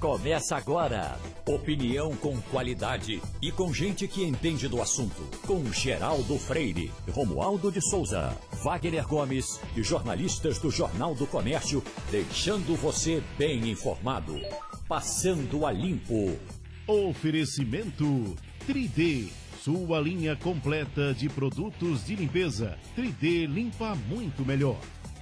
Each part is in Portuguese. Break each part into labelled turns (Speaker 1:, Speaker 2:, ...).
Speaker 1: Começa agora. Opinião com qualidade e com gente que entende do assunto. Com Geraldo Freire, Romualdo de Souza, Wagner Gomes e jornalistas do Jornal do Comércio, deixando você bem informado. Passando a limpo.
Speaker 2: Oferecimento 3D. Sua linha completa de produtos de limpeza. 3D limpa muito melhor.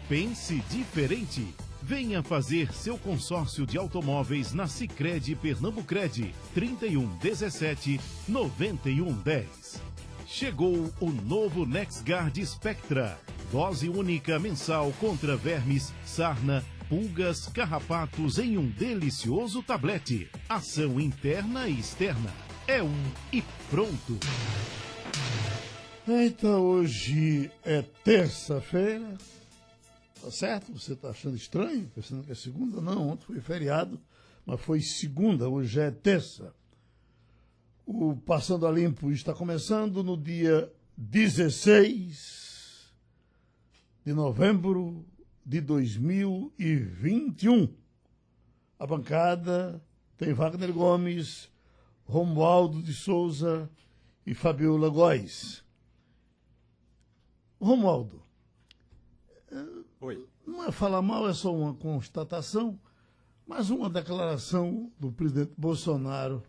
Speaker 2: Pense diferente. Venha fazer seu consórcio de automóveis na Sicredi Pernambucred 31 17 91 10. Chegou o novo NexGuard Spectra, dose única mensal contra vermes, sarna, pulgas, carrapatos em um delicioso tablete. Ação interna e externa. É um e pronto.
Speaker 3: Então hoje é terça-feira, Tá certo? Você está achando estranho? Pensando que é segunda? Não, ontem foi feriado, mas foi segunda, hoje é terça. O Passando a Limpo está começando no dia 16 de novembro de 2021. A bancada tem Wagner Gomes, Romualdo de Souza e Fabiola Góes. Romualdo,
Speaker 4: Oi.
Speaker 3: Não é falar mal, é só uma constatação, mas uma declaração do presidente Bolsonaro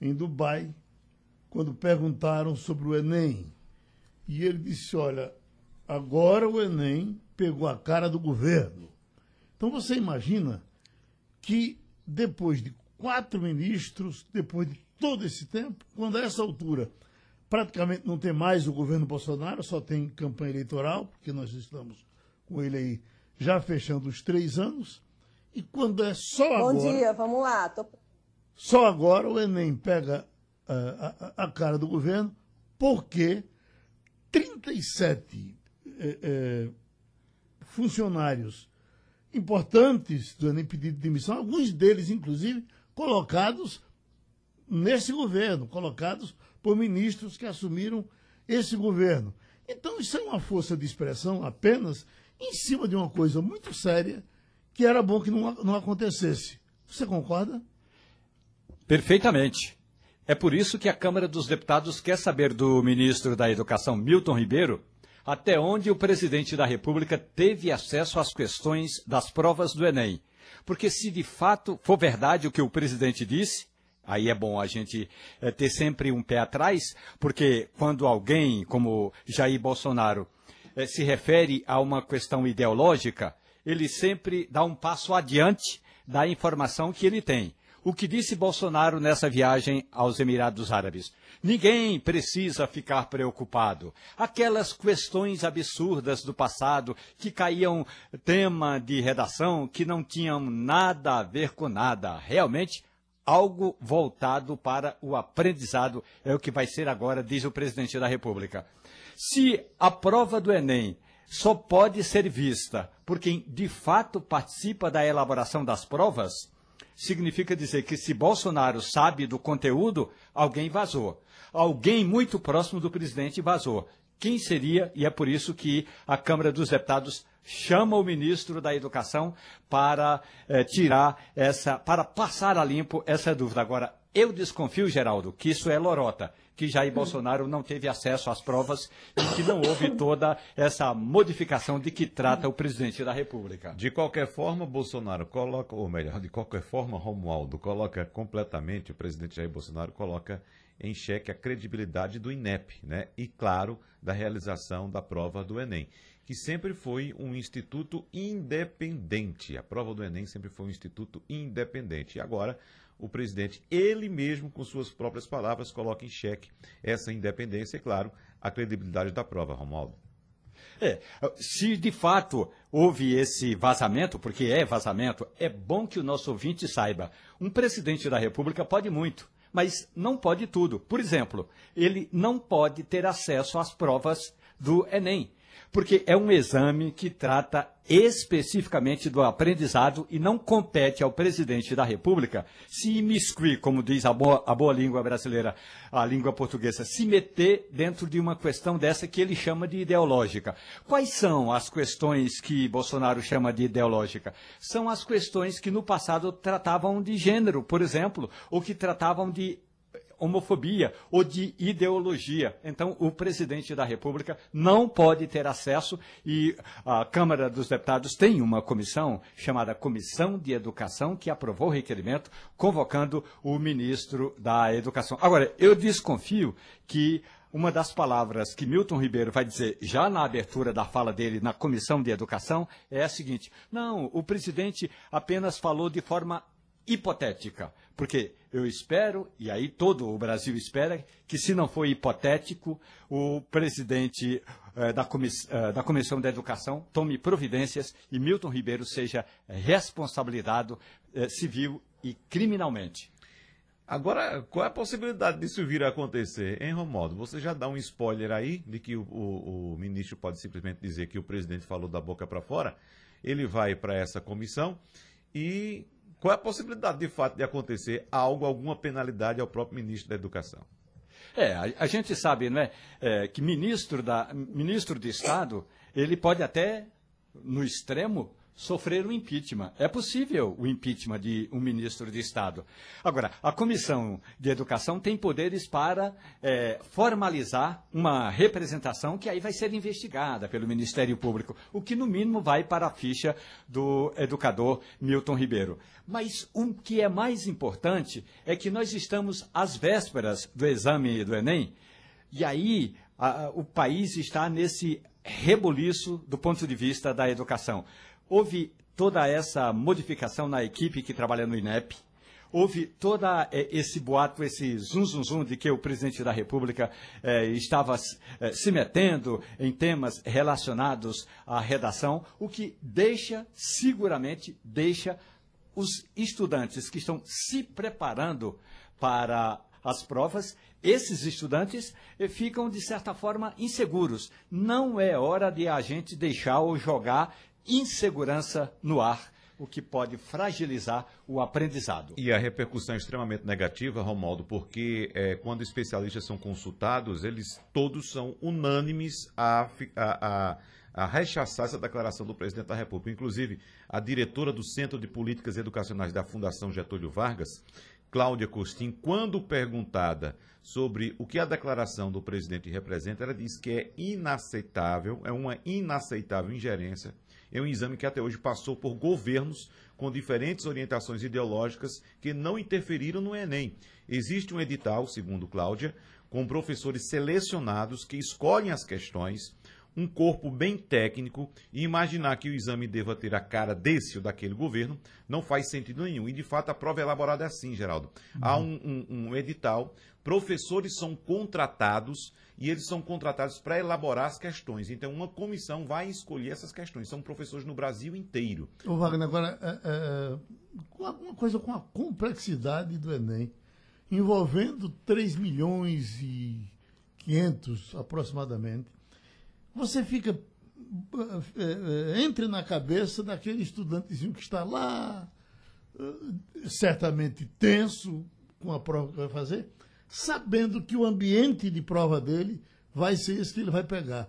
Speaker 3: em Dubai, quando perguntaram sobre o Enem. E ele disse: olha, agora o Enem pegou a cara do governo. Então você imagina que depois de quatro ministros, depois de todo esse tempo, quando a essa altura praticamente não tem mais o governo Bolsonaro, só tem campanha eleitoral, porque nós estamos com ele aí já fechando os três anos. E quando é só
Speaker 5: Bom
Speaker 3: agora.
Speaker 5: Bom dia, vamos lá. Tô...
Speaker 3: Só agora o Enem pega uh, a, a, cara do governo, porque 37 eh, eh, funcionários importantes do Enem pedido de demissão, alguns deles, inclusive, colocados nesse governo, colocados por ministros que assumiram esse governo. Então, isso é uma força de expressão apenas em cima de uma coisa muito séria que era bom que não, não acontecesse. Você concorda?
Speaker 4: Perfeitamente. É por isso que a Câmara dos Deputados quer saber do ministro da Educação, Milton Ribeiro, até onde o presidente da República teve acesso às questões das provas do Enem. Porque se de fato for verdade o que o presidente disse, aí é bom a gente é, ter sempre um pé atrás, porque quando alguém como Jair Bolsonaro é, se refere a uma questão ideológica, ele sempre dá um passo adiante da informação que ele tem. O que disse Bolsonaro nessa viagem aos Emirados Árabes? Ninguém precisa ficar preocupado. Aquelas questões absurdas do passado que caíam tema de redação que não tinham nada a ver com nada. Realmente, algo voltado para o aprendizado é o que vai ser agora, diz o presidente da República. Se a prova do Enem só pode ser vista por quem de fato participa da elaboração das provas, significa dizer que se Bolsonaro sabe do conteúdo, alguém vazou. Alguém muito próximo do presidente vazou. Quem seria? E é por isso que a Câmara dos Deputados chama o ministro da Educação para eh, tirar essa, para passar a limpo essa dúvida. Agora, eu desconfio, Geraldo, que isso é lorota que Jair Bolsonaro não teve acesso às provas e que não houve toda essa modificação de que trata o presidente da República.
Speaker 6: De qualquer forma, Bolsonaro coloca, ou melhor, de qualquer forma, Romualdo coloca completamente, o presidente Jair Bolsonaro coloca em xeque a credibilidade do INEP, né? E, claro, da realização da prova do Enem, que sempre foi um instituto independente. A prova do Enem sempre foi um instituto independente. E agora o presidente, ele mesmo, com suas próprias palavras, coloca em xeque essa independência e, claro, a credibilidade da prova, Romualdo.
Speaker 4: É, se de fato houve esse vazamento, porque é vazamento, é bom que o nosso ouvinte saiba. Um presidente da República pode muito, mas não pode tudo. Por exemplo, ele não pode ter acesso às provas do Enem. Porque é um exame que trata especificamente do aprendizado e não compete ao presidente da República se imiscuir, como diz a boa, a boa língua brasileira, a língua portuguesa, se meter dentro de uma questão dessa que ele chama de ideológica. Quais são as questões que Bolsonaro chama de ideológica? São as questões que no passado tratavam de gênero, por exemplo, ou que tratavam de homofobia ou de ideologia. Então, o presidente da República não pode ter acesso e a Câmara dos Deputados tem uma comissão chamada Comissão de Educação que aprovou o requerimento convocando o ministro da Educação. Agora, eu desconfio que uma das palavras que Milton Ribeiro vai dizer já na abertura da fala dele na Comissão de Educação é a seguinte: não, o presidente apenas falou de forma hipotética. Porque eu espero, e aí todo o Brasil espera, que se não for hipotético, o presidente eh, da, comiss eh, da, Comissão da Educação tome providências e Milton Ribeiro seja responsabilizado eh, civil e criminalmente.
Speaker 6: Agora, qual é a possibilidade disso vir a acontecer, hein, Romualdo? Você já dá um spoiler aí de que o, o, o ministro pode simplesmente dizer que o presidente falou da boca para fora. Ele vai para essa comissão e qual é a possibilidade, de fato, de acontecer algo, alguma penalidade ao próprio ministro da Educação?
Speaker 4: É, a, a gente sabe, não é, é, que ministro, da, ministro de Estado, ele pode até, no extremo, sofrer um impeachment. É possível o impeachment de um ministro de Estado. Agora, a Comissão de Educação tem poderes para é, formalizar uma representação que aí vai ser investigada pelo Ministério Público, o que, no mínimo, vai para a ficha do educador Milton Ribeiro. Mas o que é mais importante é que nós estamos às vésperas do exame do Enem, e aí a, o país está nesse reboliço do ponto de vista da educação. Houve toda essa modificação na equipe que trabalha no INEP. Houve todo é, esse boato, esse zum, zum, zum de que o presidente da República é, estava é, se metendo em temas relacionados à redação, o que deixa, seguramente, deixa os estudantes que estão se preparando para as provas, esses estudantes ficam, de certa forma, inseguros. Não é hora de a gente deixar ou jogar insegurança no ar, o que pode fragilizar o aprendizado.
Speaker 6: E a repercussão é extremamente negativa, Romaldo, porque é, quando especialistas são consultados, eles todos são unânimes a, a, a, a rechaçar essa declaração do presidente da República. Inclusive, a diretora do Centro de Políticas Educacionais da Fundação Getúlio Vargas, Cláudia Costin, quando perguntada sobre o que a declaração do presidente representa, ela diz que é inaceitável, é uma inaceitável ingerência é um exame que até hoje passou por governos com diferentes orientações ideológicas que não interferiram no Enem. Existe um edital, segundo Cláudia, com professores selecionados que escolhem as questões, um corpo bem técnico, e imaginar que o exame deva ter a cara desse ou daquele governo não faz sentido nenhum. E, de fato, a prova é elaborada assim, Geraldo. Uhum. Há um, um, um edital, professores são contratados e eles são contratados para elaborar as questões. Então, uma comissão vai escolher essas questões. São professores no Brasil inteiro.
Speaker 3: Ô, Wagner, agora, é, é, uma coisa com a complexidade do Enem, envolvendo 3 milhões e 500 aproximadamente, você fica. É, é, entre na cabeça daquele estudantezinho que está lá, é, certamente tenso com a prova que vai fazer, sabendo que o ambiente de prova dele vai ser esse que ele vai pegar.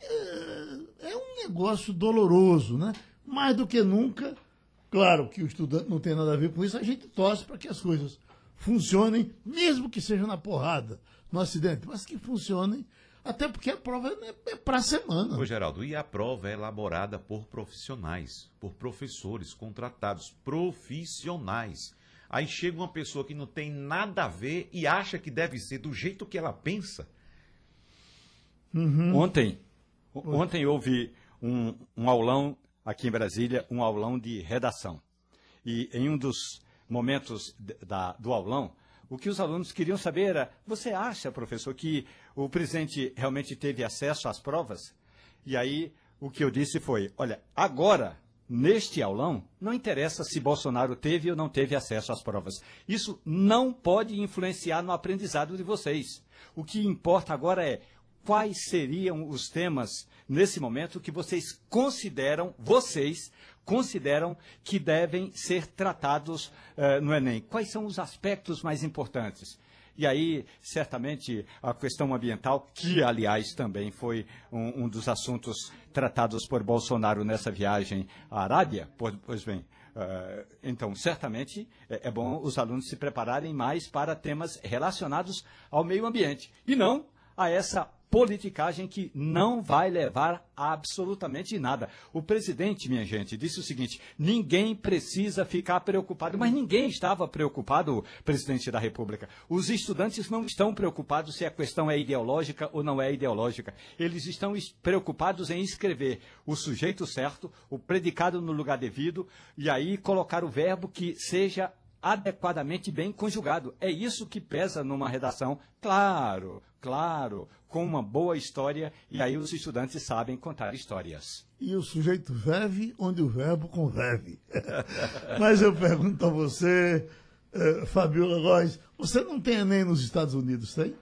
Speaker 3: É, é um negócio doloroso, né? Mais do que nunca, claro que o estudante não tem nada a ver com isso, a gente torce para que as coisas funcionem, mesmo que seja na porrada, no acidente, mas que funcionem até porque a prova é, é para a semana.
Speaker 6: Ô, Geraldo, e a prova é elaborada por profissionais, por professores contratados, profissionais. Aí chega uma pessoa que não tem nada a ver e acha que deve ser do jeito que ela pensa.
Speaker 4: Uhum. Ontem, ontem houve um, um aulão aqui em Brasília, um aulão de redação. E em um dos momentos da, do aulão, o que os alunos queriam saber era: você acha, professor, que o presidente realmente teve acesso às provas? E aí o que eu disse foi: olha, agora neste aulão, não interessa se Bolsonaro teve ou não teve acesso às provas. Isso não pode influenciar no aprendizado de vocês. O que importa agora é quais seriam os temas nesse momento que vocês consideram, vocês consideram que devem ser tratados uh, no Enem? Quais são os aspectos mais importantes? E aí, certamente, a questão ambiental, que, aliás, também foi um, um dos assuntos tratados por Bolsonaro nessa viagem à Arábia, pois bem, Uh, então, certamente é, é, bom os alunos se prepararem mais para temas relacionados ao meio ambiente e não a essa politicagem que não vai levar absolutamente nada. O presidente, minha gente, disse o seguinte: ninguém precisa ficar preocupado, mas ninguém estava preocupado, presidente da República. Os estudantes não estão preocupados se a questão é ideológica ou não é ideológica. Eles estão preocupados em escrever o sujeito certo, o predicado no lugar devido, e aí colocar o verbo que seja adequadamente bem conjugado. É isso que pesa numa redação. Claro, claro, com uma boa história, e aí os estudantes sabem contar histórias.
Speaker 3: E o sujeito vive onde o verbo convive. Mas eu pergunto a você, eh, Fabiola Góes, você não tem Enem nos Estados Unidos, tem?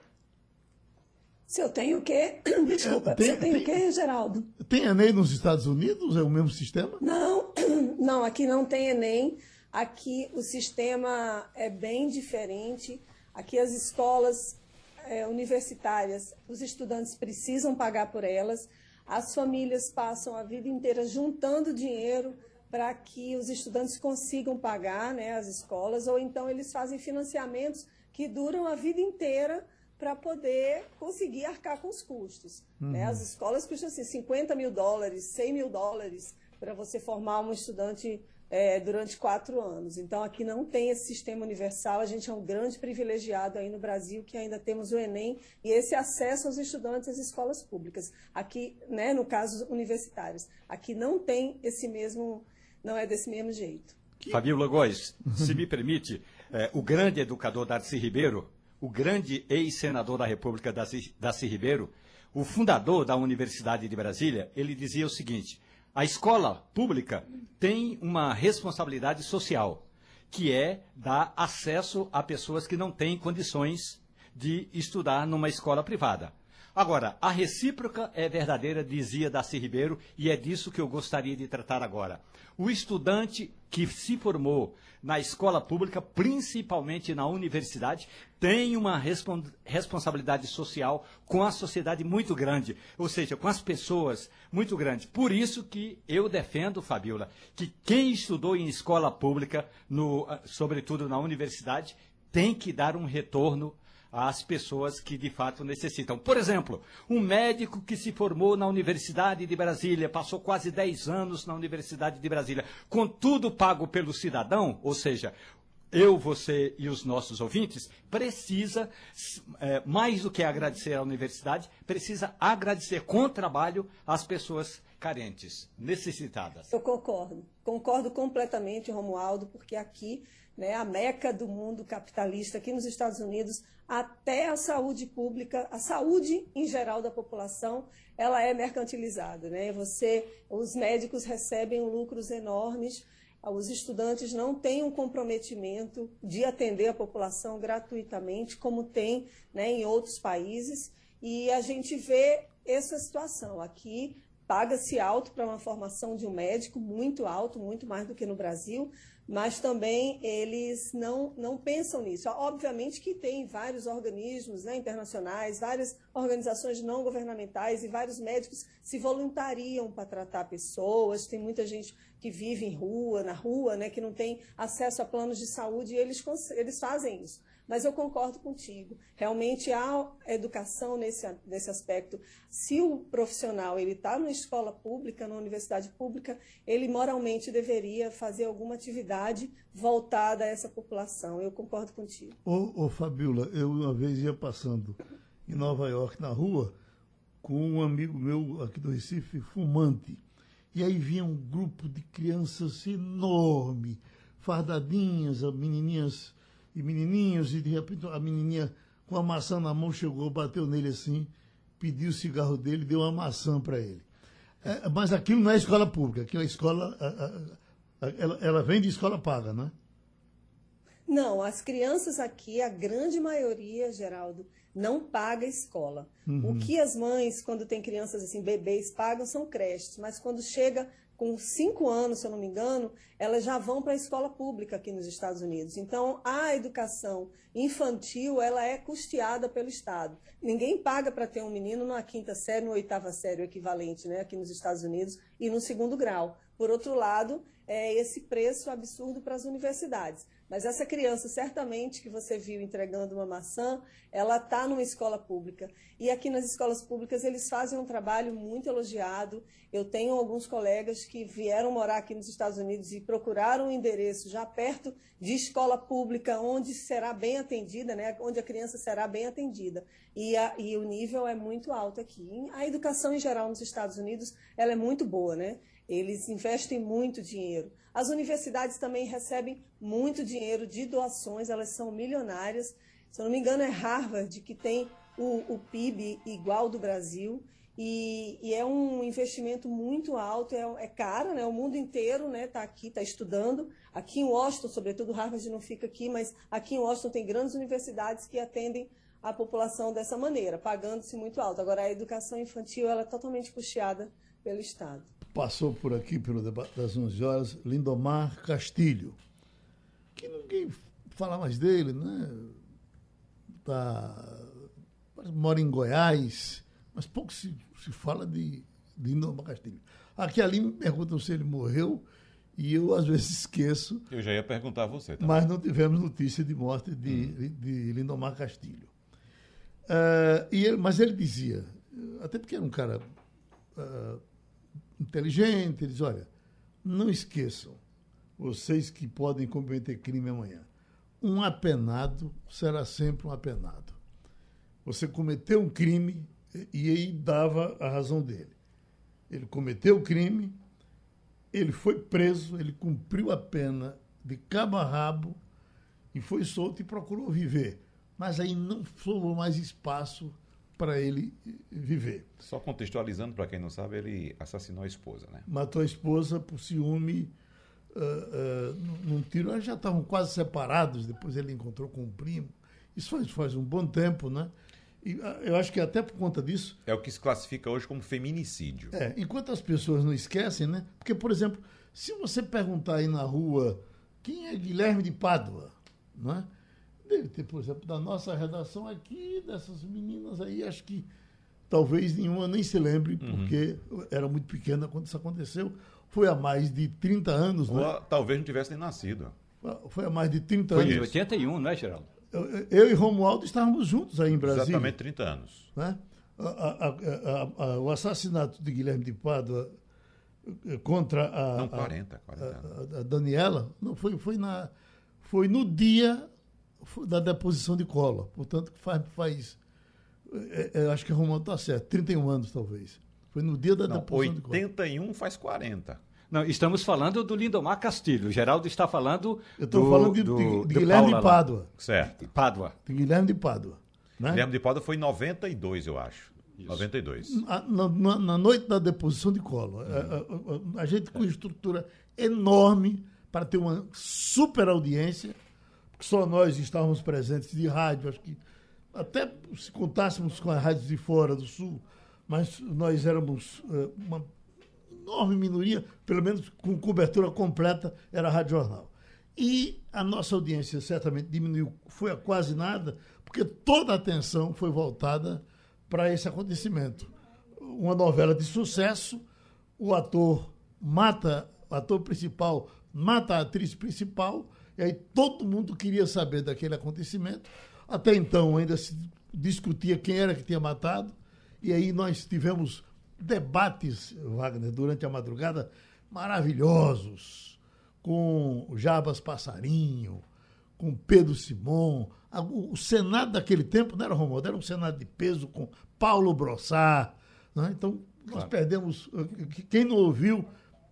Speaker 5: Se eu tenho o quê? Desculpa, tem, se eu tenho o quê, Geraldo?
Speaker 3: Tem Enem nos Estados Unidos? É o mesmo sistema?
Speaker 5: Não, não, aqui não tem Enem. Aqui o sistema é bem diferente. Aqui as escolas é, universitárias, os estudantes precisam pagar por elas. As famílias passam a vida inteira juntando dinheiro para que os estudantes consigam pagar né, as escolas, ou então eles fazem financiamentos que duram a vida inteira para poder conseguir arcar com os custos. Né. Uhum. Né? As escolas custam assim, 50 mil dólares, 100 mil dólares para você formar um estudante é, durante quatro anos. Então, aqui não tem esse sistema universal. A gente é um grande privilegiado aí no Brasil, que ainda temos o Enem e esse acesso aos estudantes às escolas públicas. Aqui, né, no caso universitários, aqui não tem esse mesmo, não é desse mesmo jeito.
Speaker 4: Fabiola Góes, se me permite, é, o grande educador Darcy Ribeiro, o grande ex-senador da República Darcy, Darcy Ribeiro, o fundador da Universidade de Brasília, ele dizia o seguinte: a escola pública tem uma responsabilidade social, que é dar acesso a pessoas que não têm condições de estudar numa escola privada. Agora, a recíproca é verdadeira, dizia Darcy Ribeiro, e é disso que eu gostaria de tratar agora. O estudante que se formou na escola pública, principalmente na universidade, tem uma respons responsabilidade social com a sociedade muito grande, ou seja, com as pessoas muito grande. Por isso que eu defendo, Fabiola, que quem estudou em escola pública, no, sobretudo na universidade, tem que dar um retorno às pessoas que de fato necessitam. Por exemplo, um médico que se formou na Universidade de Brasília, passou quase 10 anos na Universidade de Brasília, com tudo pago pelo cidadão, ou seja, eu, você e os nossos ouvintes, precisa, é, mais do que agradecer à universidade, precisa agradecer com trabalho às pessoas carentes, necessitadas.
Speaker 5: Eu concordo. Concordo completamente, Romualdo, porque aqui, né, a meca do mundo capitalista, aqui nos Estados Unidos, até a saúde pública, a saúde em geral da população, ela é mercantilizada. Né? Você, os médicos recebem lucros enormes, os estudantes não têm um comprometimento de atender a população gratuitamente, como tem né, em outros países, e a gente vê essa situação. Aqui paga-se alto para uma formação de um médico, muito alto, muito mais do que no Brasil, mas também eles não, não pensam nisso. Obviamente que tem vários organismos né, internacionais, várias organizações não governamentais e vários médicos se voluntariam para tratar pessoas. Tem muita gente que vive em rua, na rua, né, que não tem acesso a planos de saúde e eles, eles fazem isso. Mas eu concordo contigo. Realmente há educação nesse, nesse aspecto. Se o profissional ele está na escola pública, na universidade pública, ele moralmente deveria fazer alguma atividade voltada a essa população. Eu concordo contigo.
Speaker 3: Ô, ô Fabiola, eu uma vez ia passando em Nova York na rua com um amigo meu aqui do Recife, fumante. E aí vinha um grupo de crianças enorme, fardadinhas, menininhas e menininhos, e de repente a menininha com a maçã na mão chegou, bateu nele assim, pediu o cigarro dele, deu uma maçã para ele. É, mas aquilo não é escola pública, aquilo é escola. A, a, a, ela, ela vem de escola paga, né?
Speaker 5: Não, as crianças aqui, a grande maioria, Geraldo, não paga escola. Uhum. O que as mães, quando tem crianças assim, bebês, pagam são creches, mas quando chega com cinco anos, se eu não me engano, elas já vão para a escola pública aqui nos Estados Unidos. Então, a educação infantil, ela é custeada pelo Estado. Ninguém paga para ter um menino na quinta série, na oitava série, o equivalente, né, aqui nos Estados Unidos, e no segundo grau. Por outro lado, é esse preço absurdo para as universidades. Mas essa criança, certamente, que você viu entregando uma maçã, ela está numa escola pública. E aqui nas escolas públicas eles fazem um trabalho muito elogiado. Eu tenho alguns colegas que vieram morar aqui nos Estados Unidos e procuraram um endereço já perto de escola pública, onde será bem atendida, né? onde a criança será bem atendida. E, a, e o nível é muito alto aqui. A educação em geral nos Estados Unidos ela é muito boa, né? Eles investem muito dinheiro. As universidades também recebem muito dinheiro de doações, elas são milionárias. Se eu não me engano, é Harvard que tem o, o PIB igual do Brasil. E, e, é um investimento muito alto, é, é caro, né? O mundo inteiro está né, tá aqui, está estudando. Aqui em Washington, sobretudo, Harvard não fica aqui, mas aqui em Washington tem grandes universidades que atendem a população dessa maneira, pagando-se muito alto. Agora, a educação infantil ela é totalmente puxada pelo Estado
Speaker 3: passou por aqui pelo debate das 11 horas, Lindomar Castilho, que ninguém fala mais dele, né? Tá, mora em Goiás, mas pouco se, se fala de, de Lindomar Castilho. Aqui ali me perguntam se ele morreu e eu às vezes esqueço.
Speaker 6: Eu já ia perguntar a você.
Speaker 3: Também. Mas não tivemos notícia de morte de, hum. de Lindomar Castilho. Uh, e ele, mas ele dizia, até porque era um cara uh, inteligente, diz, olha, não esqueçam, vocês que podem cometer crime amanhã, um apenado será sempre um apenado. Você cometeu um crime e aí dava a razão dele. Ele cometeu o crime, ele foi preso, ele cumpriu a pena de cabo a rabo e foi solto e procurou viver. Mas aí não sobrou mais espaço para ele viver.
Speaker 6: Só contextualizando, para quem não sabe, ele assassinou a esposa, né?
Speaker 3: Matou a esposa por ciúme uh, uh, num tiro. Eles já estavam quase separados, depois ele encontrou com um primo. Isso faz, faz um bom tempo, né? E, uh, eu acho que até por conta disso.
Speaker 6: É o que se classifica hoje como feminicídio.
Speaker 3: É, enquanto as pessoas não esquecem, né? Porque, por exemplo, se você perguntar aí na rua quem é Guilherme de Pádua, não é? Deve ter, por exemplo, da nossa redação aqui, dessas meninas aí, acho que talvez nenhuma nem se lembre, uhum. porque era muito pequena quando isso aconteceu. Foi há mais de 30 anos,
Speaker 6: Ou né? talvez não tivesse nem nascido.
Speaker 3: Foi há mais de 30
Speaker 4: Foi
Speaker 3: anos.
Speaker 4: Foi em 81, não é, Geraldo?
Speaker 3: Eu, eu, e Romualdo estávamos juntos aí em Brasília.
Speaker 6: Exatamente 30 anos.
Speaker 3: Né? A, a, a, o assassinato de Guilherme de Pádua eh, contra a.
Speaker 6: Não, 40, 40
Speaker 3: a, Daniela, não, foi, foi, na, foi no dia da deposição de cola. Portanto, faz. faz é, é, acho que Romualdo está certo, 31 anos talvez. Foi no dia da
Speaker 6: Não,
Speaker 3: deposição
Speaker 6: de cola. 81 faz 40.
Speaker 4: Não, estamos falando do Lindomar Castilho. O Geraldo está falando.
Speaker 3: Eu estou falando de, do, de, de Guilherme de Pádua.
Speaker 6: Certo.
Speaker 4: Pádua.
Speaker 3: De Guilherme de Pádua.
Speaker 6: Né? Guilherme de Pádua foi em 92, eu acho. Isso. 92.
Speaker 3: Na, na, na, noite da deposição de cola. Uhum. A, a, a, gente com estrutura enorme para ter uma super audiência só nós estávamos presentes de rádio, acho que até se contássemos com as rádios de fora do Sul, mas nós éramos uh, uma enorme minoria, pelo menos com cobertura completa, era a Rádio Jornal. E a nossa audiência certamente diminuiu, foi a quase nada, porque toda a atenção foi voltada para esse acontecimento. Uma novela de sucesso, o ator mata, o ator principal mata a atriz principal, e aí todo mundo queria saber daquele acontecimento. Até então ainda se discutia quem era que tinha matado. E aí nós tivemos debates, Wagner, durante a madrugada, maravilhosos, com Jabas Passarinho, com Pedro Simon. O Senado daquele tempo não era Romualdo, era um Senado de peso com Paulo Brossard. Né? Então, nós claro. perdemos. Quem não ouviu,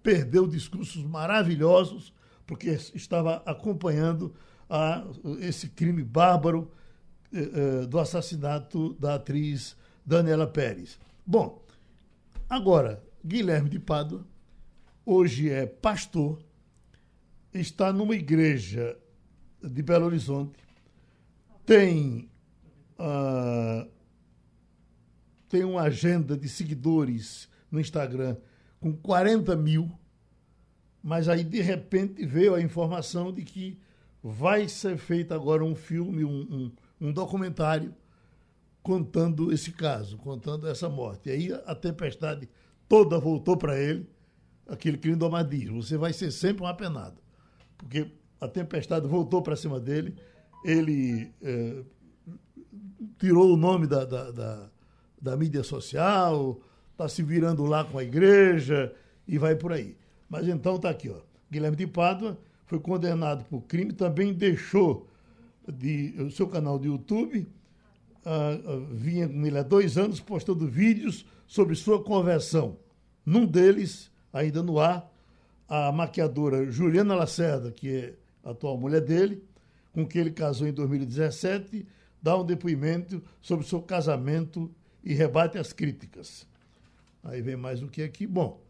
Speaker 3: perdeu discursos maravilhosos porque estava acompanhando a, esse crime bárbaro eh, eh, do assassinato da atriz Daniela Pérez. Bom, agora, Guilherme de Pádua, hoje é pastor, está numa igreja de Belo Horizonte, tem, uh, tem uma agenda de seguidores no Instagram com 40 mil, mas aí de repente veio a informação de que vai ser feito agora um filme, um, um, um documentário contando esse caso, contando essa morte. E aí a tempestade toda voltou para ele, aquele crime do amadismo. Você vai ser sempre um apenado, porque a tempestade voltou para cima dele, ele é, tirou o nome da, da, da, da mídia social, está se virando lá com a igreja e vai por aí. Mas então está aqui, ó. Guilherme de Pádua foi condenado por crime, também deixou de, o seu canal de YouTube, uh, uh, vinha com ele há dois anos postando vídeos sobre sua conversão. Num deles, ainda no ar, a maquiadora Juliana Lacerda, que é a atual mulher dele, com quem ele casou em 2017, dá um depoimento sobre seu casamento e rebate as críticas. Aí vem mais o que aqui. Bom,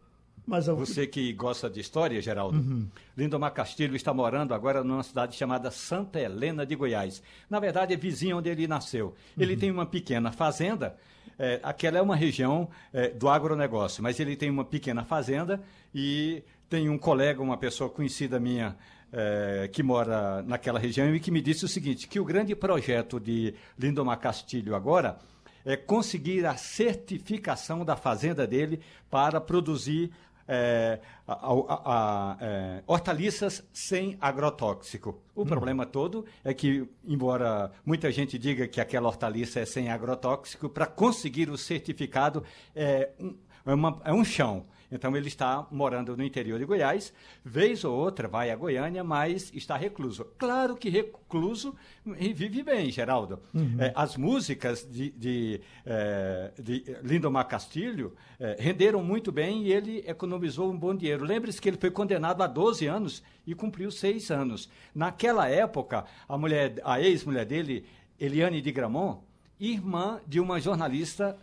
Speaker 4: mas eu... Você que gosta de história, Geraldo, uhum. Lindomar Castilho está morando agora numa cidade chamada Santa Helena de Goiás. Na verdade, é vizinho onde ele nasceu. Ele uhum. tem uma pequena fazenda, é, aquela é uma região é, do agronegócio, mas ele tem uma pequena fazenda e tem um colega, uma pessoa conhecida minha, é, que mora naquela região e que me disse o seguinte, que o grande projeto de Lindomar Castilho agora é conseguir a certificação da fazenda dele para produzir é, a, a, é, hortaliças sem agrotóxico. O hum. problema todo é que, embora muita gente diga que aquela hortaliça é sem agrotóxico, para conseguir o certificado é um, é, uma, é um chão. Então ele está morando no interior de Goiás, vez ou outra vai a Goiânia, mas está recluso. Claro que recluso e vive bem, Geraldo. Uhum. É, as músicas de, de, é, de Lindomar Castilho é, renderam muito bem e ele economizou um bom dinheiro. Lembre-se que ele foi condenado a 12 anos e cumpriu seis anos. Naquela época, a mulher, a ex-mulher dele, Eliane de Gramont, irmã de uma jornalista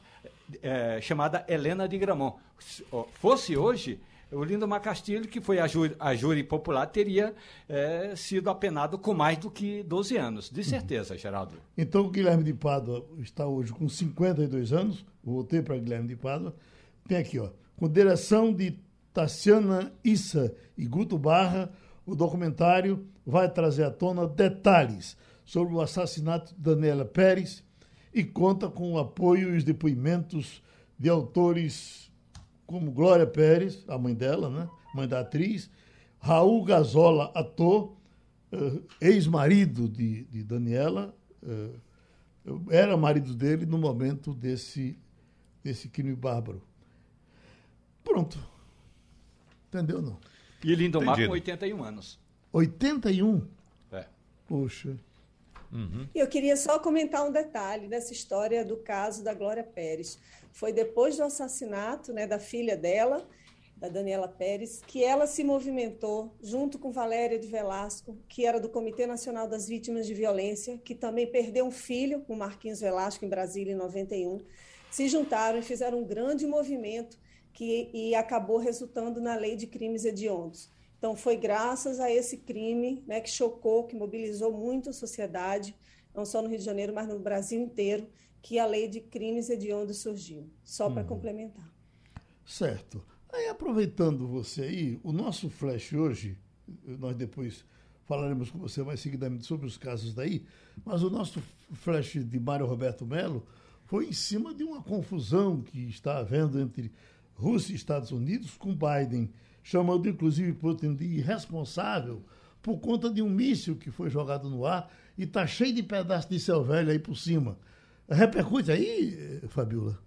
Speaker 4: é, chamada Helena de Gramont. Fosse hoje, o Lindomar Castilho, que foi a júri, a júri popular, teria é, sido apenado com mais do que 12 anos, de certeza, uhum. Geraldo.
Speaker 3: Então, o Guilherme de Pádua está hoje com 52 anos, voltei para Guilherme de Pádua, tem aqui, ó, com direção de Tassiana Issa e Guto Barra, o documentário vai trazer à tona detalhes sobre o assassinato de Daniela Pérez e conta com o apoio e os depoimentos de autores como Glória Pérez, a mãe dela, né? mãe da atriz, Raul Gazola, ator, uh, ex-marido de, de Daniela, uh, era marido dele no momento desse, desse crime bárbaro. Pronto. Entendeu não?
Speaker 4: E Lindomar com 81 anos.
Speaker 3: 81?
Speaker 4: É.
Speaker 3: Poxa.
Speaker 5: Uhum. Eu queria só comentar um detalhe dessa história do caso da Glória Pérez. Foi depois do assassinato né, da filha dela, da Daniela Pérez, que ela se movimentou junto com Valéria de Velasco, que era do Comitê Nacional das Vítimas de Violência, que também perdeu um filho, o Marquinhos Velasco, em Brasília, em 91. Se juntaram e fizeram um grande movimento que e acabou resultando na Lei de Crimes Hediondos. Então, foi graças a esse crime né, que chocou, que mobilizou muito a sociedade, não só no Rio de Janeiro, mas no Brasil inteiro, que a lei de crimes hediondos surgiu. Só para uhum. complementar.
Speaker 3: Certo. Aí, aproveitando você aí, o nosso flash hoje, nós depois falaremos com você mais seguidamente sobre os casos daí, mas o nosso flash de Mário Roberto Melo foi em cima de uma confusão que está havendo entre Rússia e Estados Unidos com Biden chamando inclusive Putin de irresponsável por conta de um míssil que foi jogado no ar e está cheio de pedaços de céu velho aí por cima. Repercute aí, Fabiola?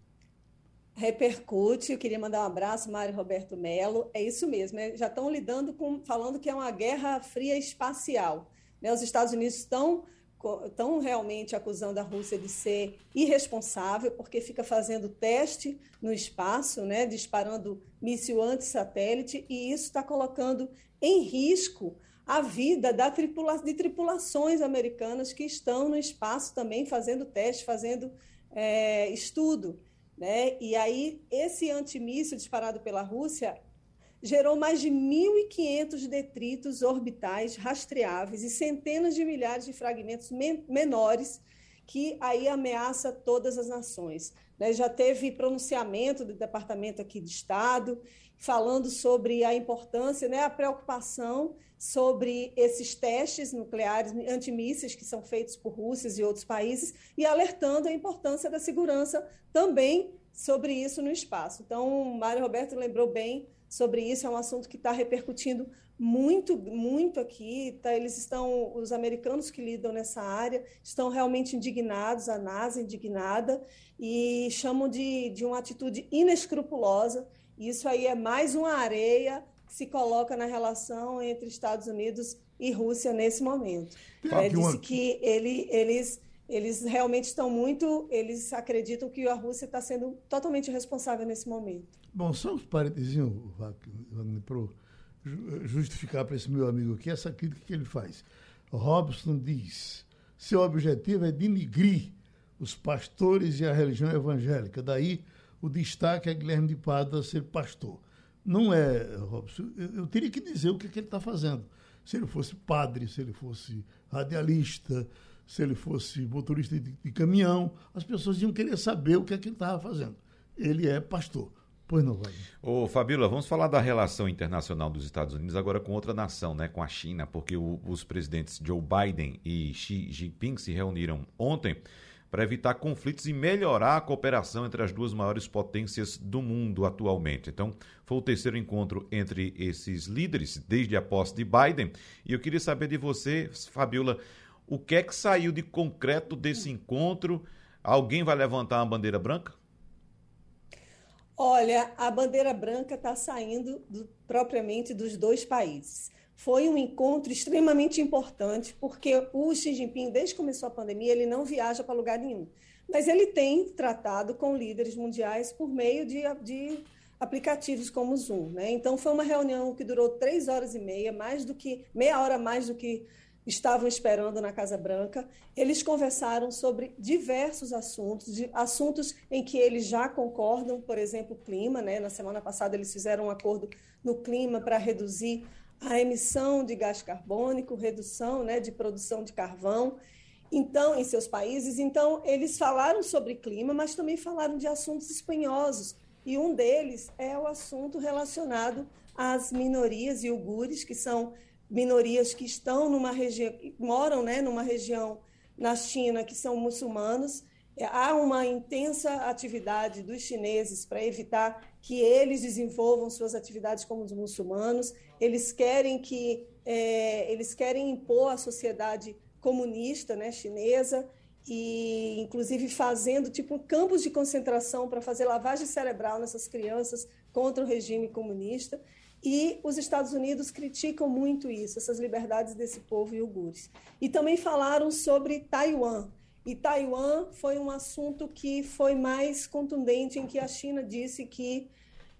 Speaker 5: Repercute, eu queria mandar um abraço, Mário Roberto Melo. É isso mesmo, é, já estão lidando com, falando que é uma guerra fria espacial. Né? Os Estados Unidos estão estão realmente acusando a Rússia de ser irresponsável, porque fica fazendo teste no espaço, né, disparando míssil anti-satélite, e isso está colocando em risco a vida da tripula de tripulações americanas que estão no espaço também fazendo teste, fazendo é, estudo. Né? E aí, esse antimíssil disparado pela Rússia gerou mais de 1.500 detritos orbitais rastreáveis e centenas de milhares de fragmentos men menores que aí ameaça todas as nações. Né? Já teve pronunciamento do Departamento aqui de Estado falando sobre a importância, né, a preocupação sobre esses testes nucleares antimísseis que são feitos por Rússia e outros países e alertando a importância da segurança também sobre isso no espaço. Então, Mário Roberto lembrou bem sobre isso, é um assunto que está repercutindo muito, muito aqui. Tá? Eles estão, os americanos que lidam nessa área, estão realmente indignados, a NASA indignada, e chamam de, de uma atitude inescrupulosa. Isso aí é mais uma areia que se coloca na relação entre Estados Unidos e Rússia nesse momento. É, disse que ele, eles eles realmente estão muito, eles acreditam que a Rússia está sendo totalmente responsável nesse momento.
Speaker 3: Bom, só um parênteses, Wagner, para justificar para esse meu amigo aqui essa crítica que ele faz. Robson diz: seu objetivo é denigrir os pastores e a religião evangélica. Daí o destaque é Guilherme de Pádua ser pastor. Não é, Robson. Eu, eu teria que dizer o que, é que ele está fazendo. Se ele fosse padre, se ele fosse radialista, se ele fosse motorista de, de caminhão, as pessoas iam querer saber o que é que ele estava fazendo. Ele é pastor. Pois não vai.
Speaker 6: Ô, Fabíola, vamos falar da relação internacional dos Estados Unidos agora com outra nação, né, com a China, porque o, os presidentes Joe Biden e Xi Jinping se reuniram ontem para evitar conflitos e melhorar a cooperação entre as duas maiores potências do mundo atualmente. Então, foi o terceiro encontro entre esses líderes desde a posse de Biden. E eu queria saber de você, Fabiola, o que é que saiu de concreto desse encontro? Alguém vai levantar uma bandeira branca?
Speaker 5: Olha, a bandeira branca está saindo do, propriamente dos dois países. Foi um encontro extremamente importante, porque o Xi Jinping, desde que começou a pandemia, ele não viaja para lugar nenhum. Mas ele tem tratado com líderes mundiais por meio de, de aplicativos como o Zoom. Né? Então, foi uma reunião que durou três horas e meia, mais do que meia hora mais do que estavam esperando na Casa Branca. Eles conversaram sobre diversos assuntos, assuntos em que eles já concordam, por exemplo, o clima. Né? Na semana passada, eles fizeram um acordo no clima para reduzir a emissão de gás carbônico, redução né, de produção de carvão. Então, em seus países, então eles falaram sobre clima, mas também falaram de assuntos espanhosos. E um deles é o assunto relacionado às minorias e ugures, que são minorias que estão numa região, moram né, numa região na China que são muçulmanos. É, há uma intensa atividade dos chineses para evitar que eles desenvolvam suas atividades como os muçulmanos. Eles querem que é, eles querem impor a sociedade comunista, né, chinesa, e inclusive fazendo tipo campos de concentração para fazer lavagem cerebral nessas crianças contra o regime comunista. E os Estados Unidos criticam muito isso, essas liberdades desse povo iugures. E também falaram sobre Taiwan. E Taiwan foi um assunto que foi mais contundente, em que a China disse que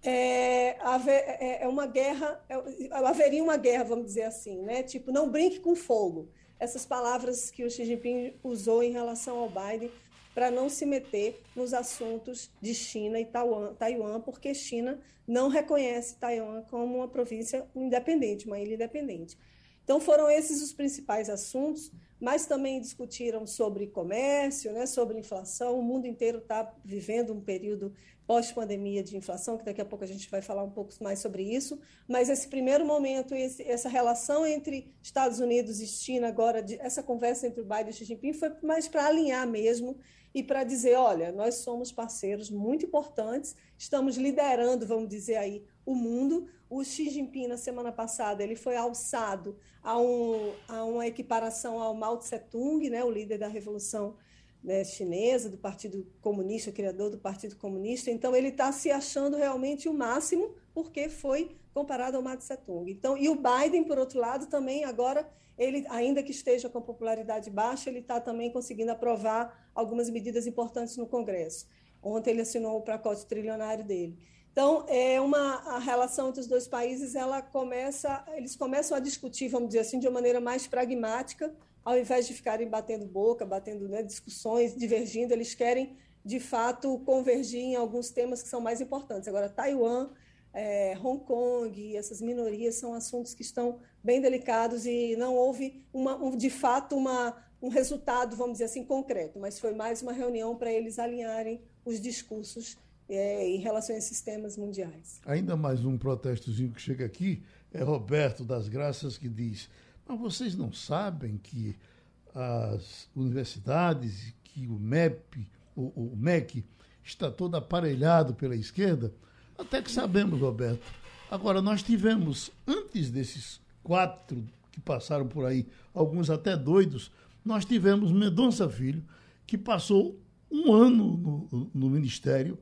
Speaker 5: é, é, é uma guerra, é, haveria uma guerra, vamos dizer assim, né? Tipo, não brinque com fogo. Essas palavras que o Xi Jinping usou em relação ao Biden para não se meter nos assuntos de China e Taiwan, porque China não reconhece Taiwan como uma província independente, uma ilha independente. Então foram esses os principais assuntos, mas também discutiram sobre comércio, né, sobre inflação. O mundo inteiro está vivendo um período pós-pandemia de inflação, que daqui a pouco a gente vai falar um pouco mais sobre isso. Mas esse primeiro momento, esse, essa relação entre Estados Unidos e China, agora, de, essa conversa entre o Biden e Xi Jinping, foi mais para alinhar mesmo e para dizer, olha, nós somos parceiros muito importantes, estamos liderando, vamos dizer aí, o mundo. O Xi Jinping, na semana passada, ele foi alçado a, um, a uma equiparação ao Mao Tse-tung, né, o líder da Revolução né, Chinesa, do Partido Comunista, criador do Partido Comunista. Então, ele está se achando realmente o máximo, porque foi comparado ao Mao Tse-tung. Então, e o Biden, por outro lado, também agora ele, ainda que esteja com popularidade baixa, ele está também conseguindo aprovar algumas medidas importantes no Congresso. Ontem ele assinou o pacote trilionário dele. Então, é uma a relação entre os dois países, ela começa, eles começam a discutir, vamos dizer assim, de uma maneira mais pragmática, ao invés de ficarem batendo boca, batendo né, discussões, divergindo, eles querem de fato convergir em alguns temas que são mais importantes. Agora, Taiwan é, Hong Kong, essas minorias são assuntos que estão bem delicados e não houve, uma, um, de fato, uma, um resultado, vamos dizer assim, concreto, mas foi mais uma reunião para eles alinharem os discursos é, em relação a esses temas mundiais.
Speaker 3: Ainda mais um protestozinho que chega aqui, é Roberto das Graças que diz, mas vocês não sabem que as universidades, que o MEP, o, o MEC, está todo aparelhado pela esquerda? Até que sabemos, Roberto. Agora, nós tivemos, antes desses quatro que passaram por aí, alguns até doidos, nós tivemos Mendonça Filho, que passou um ano no, no Ministério,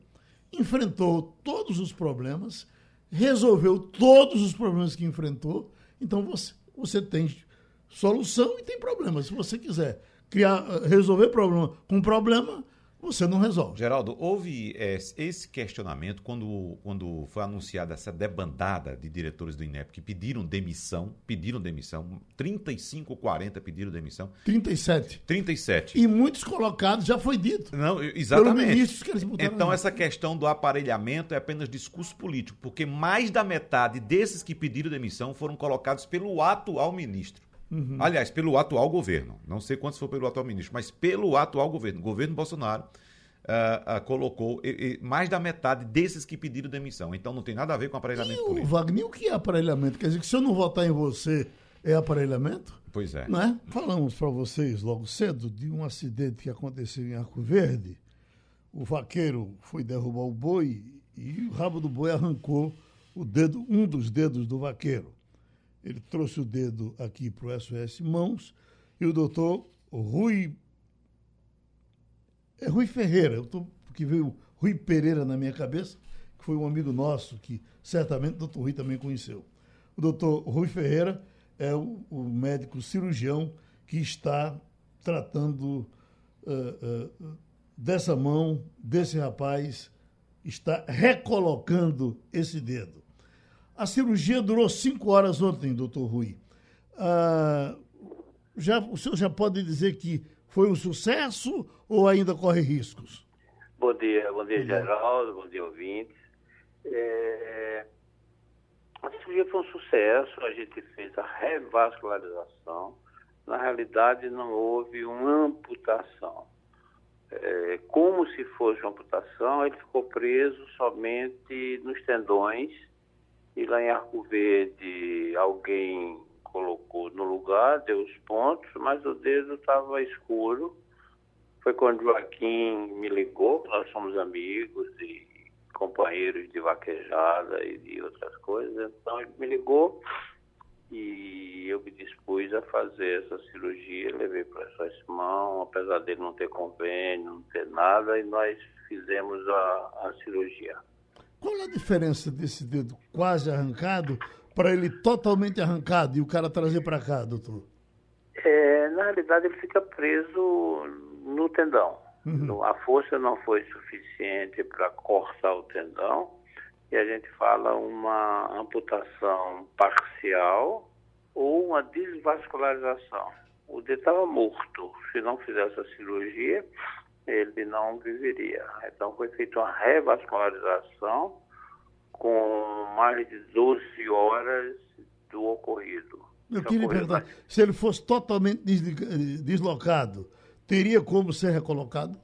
Speaker 3: enfrentou todos os problemas, resolveu todos os problemas que enfrentou. Então, você, você tem solução e tem problema. Se você quiser criar, resolver problema com problema, você não resolve.
Speaker 6: Geraldo, houve é, esse questionamento quando, quando foi anunciada essa debandada de diretores do INEP que pediram demissão, pediram demissão, 35, 40 pediram demissão.
Speaker 3: 37.
Speaker 6: 37.
Speaker 3: E muitos colocados, já foi dito.
Speaker 6: Não, exatamente. Que então, essa questão do aparelhamento é apenas discurso político, porque mais da metade desses que pediram demissão foram colocados pelo atual ministro. Uhum. Aliás, pelo atual governo. Não sei quantos foi pelo atual ministro, mas pelo atual governo. O governo Bolsonaro uh, uh, colocou mais da metade desses que pediram demissão. Então não tem nada a ver com aparelhamento e político.
Speaker 3: Wagner, o que é aparelhamento? Quer dizer que se eu não votar em você, é aparelhamento?
Speaker 6: Pois é.
Speaker 3: Não é? Falamos para vocês logo cedo de um acidente que aconteceu em Arco Verde. O vaqueiro foi derrubar o boi e o rabo do boi arrancou o dedo, um dos dedos do vaqueiro. Ele trouxe o dedo aqui para o SOS Mãos e o doutor Rui. É Rui Ferreira, eu tô, porque veio Rui Pereira na minha cabeça, que foi um amigo nosso que certamente o doutor Rui também conheceu. O doutor Rui Ferreira é o, o médico cirurgião que está tratando uh, uh, dessa mão, desse rapaz, está recolocando esse dedo. A cirurgia durou cinco horas ontem, doutor Rui. Ah, já, o senhor já pode dizer que foi um sucesso ou ainda corre riscos?
Speaker 7: Bom dia, bom dia, Geraldo, bom dia, ouvintes. É... A cirurgia foi um sucesso, a gente fez a revascularização. Na realidade, não houve uma amputação. É, como se fosse uma amputação, ele ficou preso somente nos tendões e lá em Arco Verde alguém colocou no lugar, deu os pontos, mas o dedo estava escuro. Foi quando Joaquim me ligou, nós somos amigos e companheiros de vaquejada e de outras coisas. Então ele me ligou e eu me dispus a fazer essa cirurgia, levei para sua mão, apesar dele não ter convênio, não ter nada, e nós fizemos a, a cirurgia.
Speaker 3: Qual é a diferença desse dedo quase arrancado para ele totalmente arrancado e o cara trazer para cá, doutor?
Speaker 7: É, na realidade, ele fica preso no tendão. Uhum. A força não foi suficiente para cortar o tendão e a gente fala uma amputação parcial ou uma desvascularização. O dedo estava morto. Se não fizesse a cirurgia, ele não viveria. Então foi feita uma revascularização com mais de 12 horas do ocorrido.
Speaker 3: Eu queria perguntar, se ele fosse totalmente deslocado, teria como ser recolocado?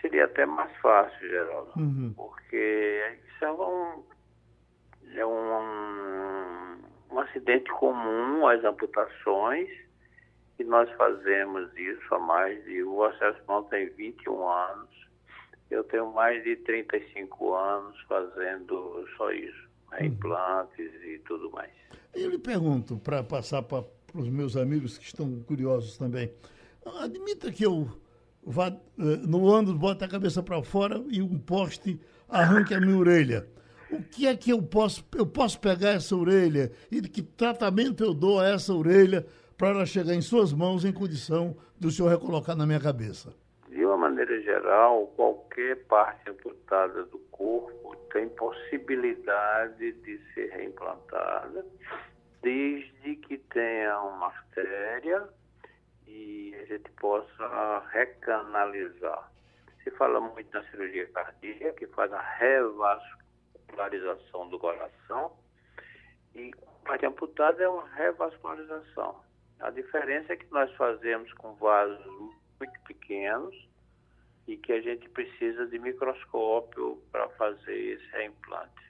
Speaker 7: Seria até mais fácil, Geraldo, uhum. porque isso é um, é um, um acidente comum às amputações e nós fazemos isso há mais de. O Acesso Mão tem 21 anos, eu tenho mais de 35 anos fazendo só isso, né, implantes e tudo mais.
Speaker 3: Eu lhe pergunto, para passar para os meus amigos que estão curiosos também, admita que eu vá eh, no ônibus, bote a cabeça para fora e um poste arranque a minha orelha. O que é que eu posso, eu posso pegar essa orelha e que tratamento eu dou a essa orelha para ela chegar em suas mãos em condição do senhor recolocar na minha cabeça?
Speaker 7: De uma maneira geral, qualquer parte amputada do corpo tem possibilidade de ser reimplantada, desde que tenha uma artéria e a gente possa recanalizar. Se fala muito na cirurgia cardíaca, que faz a vascularização do coração e parte amputada é uma revascularização. A diferença é que nós fazemos com vasos muito pequenos e que a gente precisa de microscópio para fazer esse reimplante.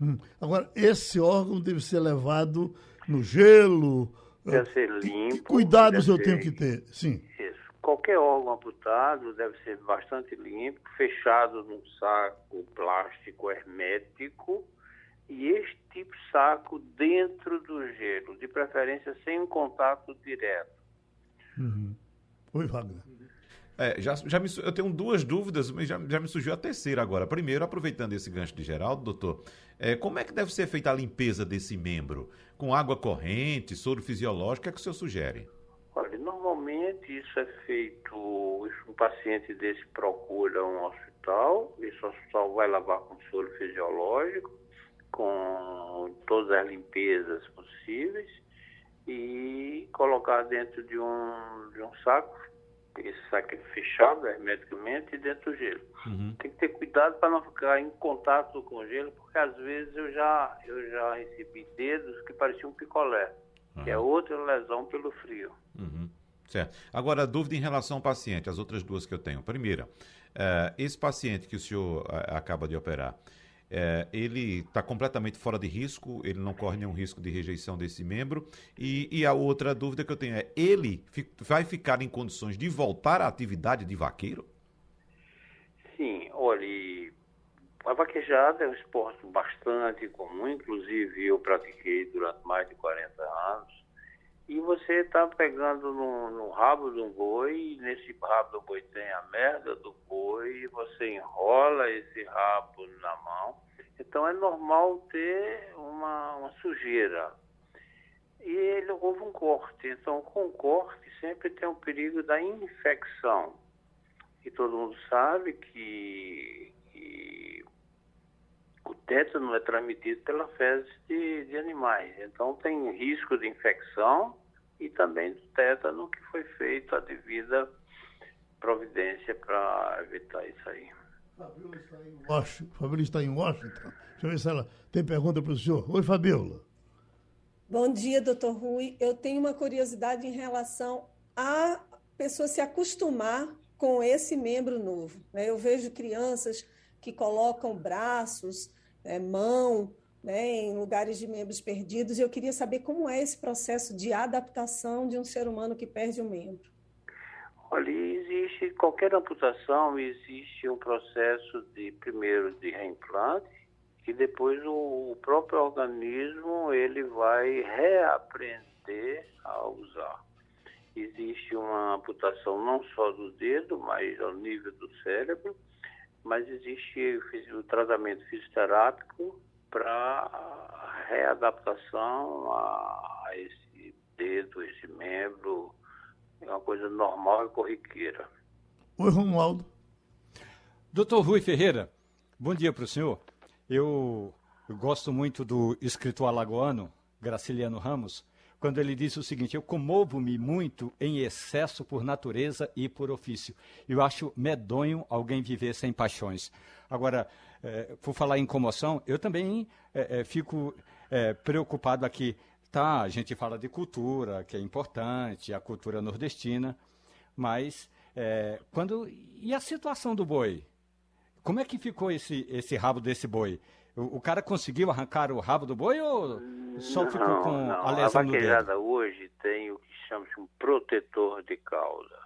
Speaker 3: Hum. Agora, esse órgão deve ser levado no gelo.
Speaker 7: Deve ser limpo. Que
Speaker 3: cuidados eu ser... tenho que ter? Sim.
Speaker 7: Isso. Qualquer órgão amputado deve ser bastante limpo, fechado num saco plástico hermético e este tipo de saco dentro do gelo, de preferência sem um contato direto.
Speaker 3: Uhum. Oi, Wagner.
Speaker 6: É, já, já me, eu tenho duas dúvidas, mas já, já me surgiu a terceira agora. Primeiro, aproveitando esse gancho de Geraldo, doutor, é, como é que deve ser feita a limpeza desse membro? Com água corrente, soro fisiológico, o que é que o senhor sugere?
Speaker 7: Olha, normalmente isso é feito, um paciente desse procura um hospital, esse hospital vai lavar com soro fisiológico, com todas as limpezas possíveis e colocar dentro de um, de um saco esse saco é fechado hermeticamente e dentro do gelo. Uhum. Tem que ter cuidado para não ficar em contato com o gelo, porque às vezes eu já, eu já recebi dedos que pareciam um picolé, uhum. que é outra lesão pelo frio.
Speaker 6: Uhum. Certo. Agora, a dúvida em relação ao paciente, as outras duas que eu tenho. Primeira, uh, esse paciente que o senhor uh, acaba de operar, é, ele está completamente fora de risco, ele não corre nenhum risco de rejeição desse membro. E, e a outra dúvida que eu tenho é: ele fi, vai ficar em condições de voltar à atividade de vaqueiro?
Speaker 7: Sim, olha, a vaquejada é um esporte bastante comum, inclusive eu pratiquei durante mais de 40 anos e você está pegando no, no, rabo do boi, nesse rabo do boi tem a merda do boi, você enrola esse rabo na mão. Então é normal ter uma, uma sujeira. E ele, houve um corte. Então, com corte sempre tem o perigo da infecção. E todo mundo sabe que, que o tétano é transmitido pela fezes de, de animais. Então tem risco de infecção e também do tétano, que foi feito a devida providência para evitar isso aí.
Speaker 3: Fabiola está em Washington. Fabiola está em Washington. Deixa eu ver se ela tem pergunta para o senhor. Oi, Fabiola.
Speaker 5: Bom dia, doutor Rui. Eu tenho uma curiosidade em relação a pessoa se acostumar com esse membro novo. Né? Eu vejo crianças que colocam braços, é, mão, né, em lugares de membros perdidos. E eu queria saber como é esse processo de adaptação de um ser humano que perde um membro.
Speaker 7: Olha, existe qualquer amputação, existe um processo de primeiro de reimplante e depois o, o próprio organismo ele vai reaprender a usar. Existe uma amputação não só do dedo, mas ao nível do cérebro, mas existe o tratamento fisioterápico para readaptação a, a esse dedo, esse membro, é uma coisa normal e corriqueira.
Speaker 3: Oi, Romualdo.
Speaker 4: Doutor Rui Ferreira, bom dia para o senhor. Eu, eu gosto muito do escritor alagoano, Graciliano Ramos, quando ele diz o seguinte: Eu comovo-me muito em excesso por natureza e por ofício. Eu acho medonho alguém viver sem paixões. Agora, é, por falar em comoção, eu também é, é, fico é, preocupado aqui. Tá, a gente fala de cultura, que é importante, a cultura nordestina, mas quando e a situação do boi? Como é que ficou esse, esse rabo desse boi? O, o cara conseguiu arrancar o rabo do boi ou só
Speaker 7: não,
Speaker 4: ficou com
Speaker 7: não.
Speaker 4: a lesão
Speaker 7: a
Speaker 4: no dedo?
Speaker 7: hoje tem o que chama-se um protetor de cauda.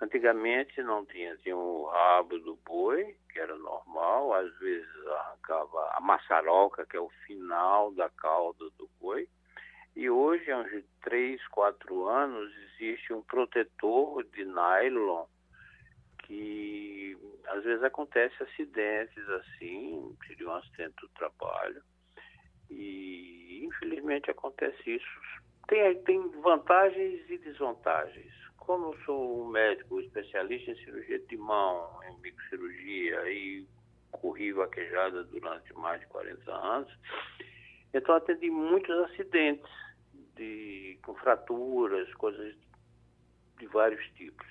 Speaker 7: Antigamente não tinha, tinha o rabo do boi, que era normal, às vezes arrancava a maçaroca, que é o final da cauda do boi. E hoje, há uns 3, 4 anos, existe um protetor de nylon que às vezes acontece acidentes assim, seria um acidente do trabalho. E infelizmente acontece isso. Tem, tem vantagens e desvantagens como sou médico especialista em cirurgia de mão, em microcirurgia e corri vaquejada durante mais de 40 anos, então atendi muitos acidentes de, com fraturas, coisas de vários tipos.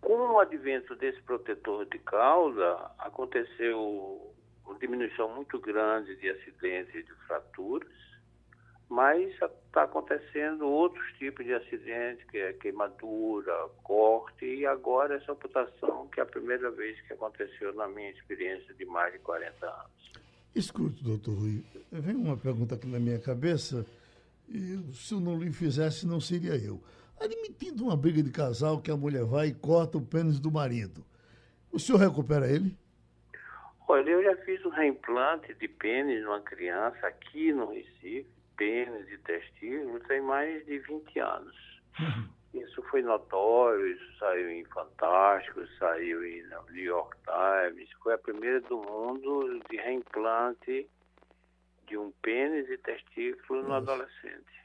Speaker 7: Com o advento desse protetor de cauda, aconteceu uma diminuição muito grande de acidentes e de fraturas, mas está acontecendo outros tipos de acidentes, que é queimadura, corte, e agora essa amputação, que é a primeira vez que aconteceu na minha experiência de mais de 40 anos.
Speaker 3: Escute, doutor Rui, vem uma pergunta aqui na minha cabeça, e se eu não lhe fizesse, não seria eu. Admitindo uma briga de casal que a mulher vai e corta o pênis do marido, o senhor recupera ele?
Speaker 7: Olha, eu já fiz um reimplante de pênis numa criança aqui no Recife, pênis e testículos, tem mais de 20 anos. Uhum. Isso foi notório, isso saiu em Fantástico, saiu em New York Times, foi a primeira do mundo de reimplante de um pênis e testículo no adolescente.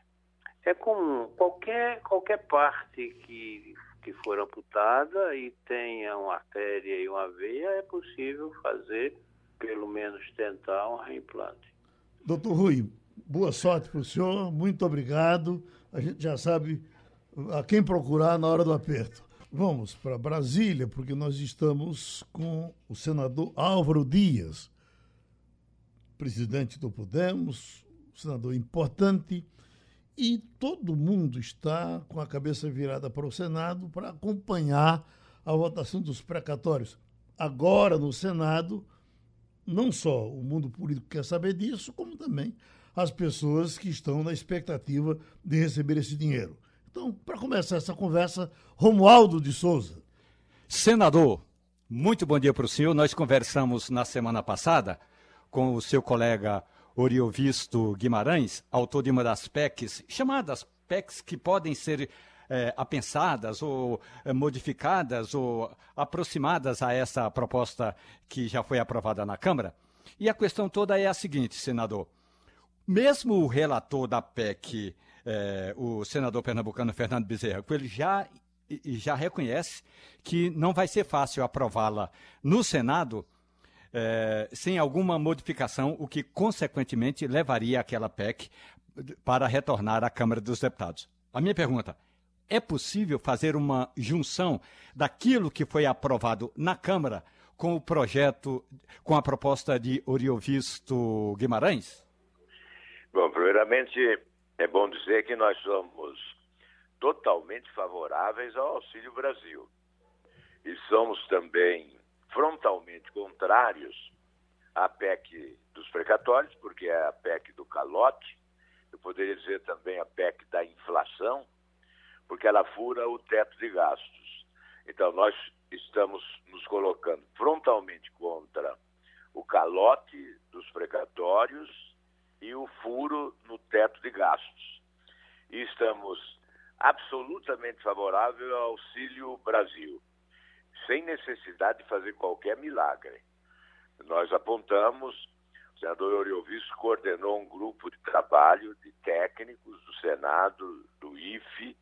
Speaker 7: É comum, qualquer, qualquer parte que, que for amputada e tenha uma artéria e uma veia, é possível fazer, pelo menos tentar, um reimplante.
Speaker 3: Doutor Rui, boa sorte para o senhor, muito obrigado. A gente já sabe a quem procurar na hora do aperto. Vamos para Brasília, porque nós estamos com o senador Álvaro Dias, presidente do Podemos, senador importante, e todo mundo está com a cabeça virada para o Senado para acompanhar a votação dos precatórios. Agora, no Senado, não só o mundo político quer saber disso, como também as pessoas que estão na expectativa de receber esse dinheiro. Então, para começar essa conversa, Romualdo de Souza.
Speaker 4: Senador, muito bom dia para o senhor. Nós conversamos na semana passada com o seu colega Oriovisto Guimarães, autor de uma das PECs, chamadas PECs que podem ser é, apensadas ou é, modificadas ou aproximadas a essa proposta que já foi aprovada na Câmara. E a questão toda é a seguinte, senador. Mesmo o relator da PEC, é, o senador pernambucano Fernando Bezerra Coelho, já, já reconhece que não vai ser fácil aprová-la no Senado é, sem alguma modificação, o que consequentemente levaria aquela PEC para retornar à Câmara dos Deputados. A minha pergunta: é possível fazer uma junção daquilo que foi aprovado na Câmara com o projeto, com a proposta de Oriovisto Guimarães?
Speaker 8: Bom, primeiramente, é bom dizer que nós somos totalmente favoráveis ao Auxílio Brasil. E somos também frontalmente contrários à PEC dos precatórios, porque é a PEC do calote, eu poderia dizer também a PEC da inflação, porque ela fura o teto de gastos. Então, nós estamos nos colocando frontalmente contra o calote dos precatórios e o furo no teto de gastos. E estamos absolutamente favoráveis ao Auxílio Brasil sem necessidade de fazer qualquer milagre. Nós apontamos, o senador Oriovisto coordenou um grupo de trabalho de técnicos do Senado, do IFE,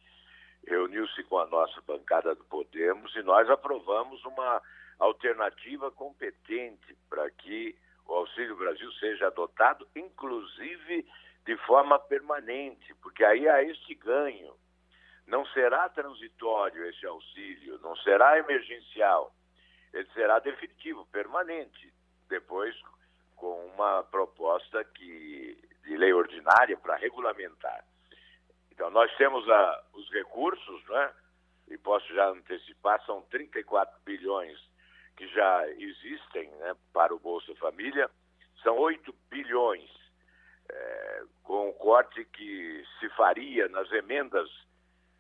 Speaker 8: reuniu-se com a nossa bancada do Podemos e nós aprovamos uma alternativa competente para que o Auxílio Brasil seja adotado, inclusive de forma permanente, porque aí há este ganho não será transitório esse auxílio, não será emergencial, ele será definitivo, permanente, depois com uma proposta que, de lei ordinária para regulamentar. Então, nós temos a, os recursos, né? e posso já antecipar, são 34 bilhões que já existem né, para o Bolsa Família, são 8 bilhões é, com o corte que se faria nas emendas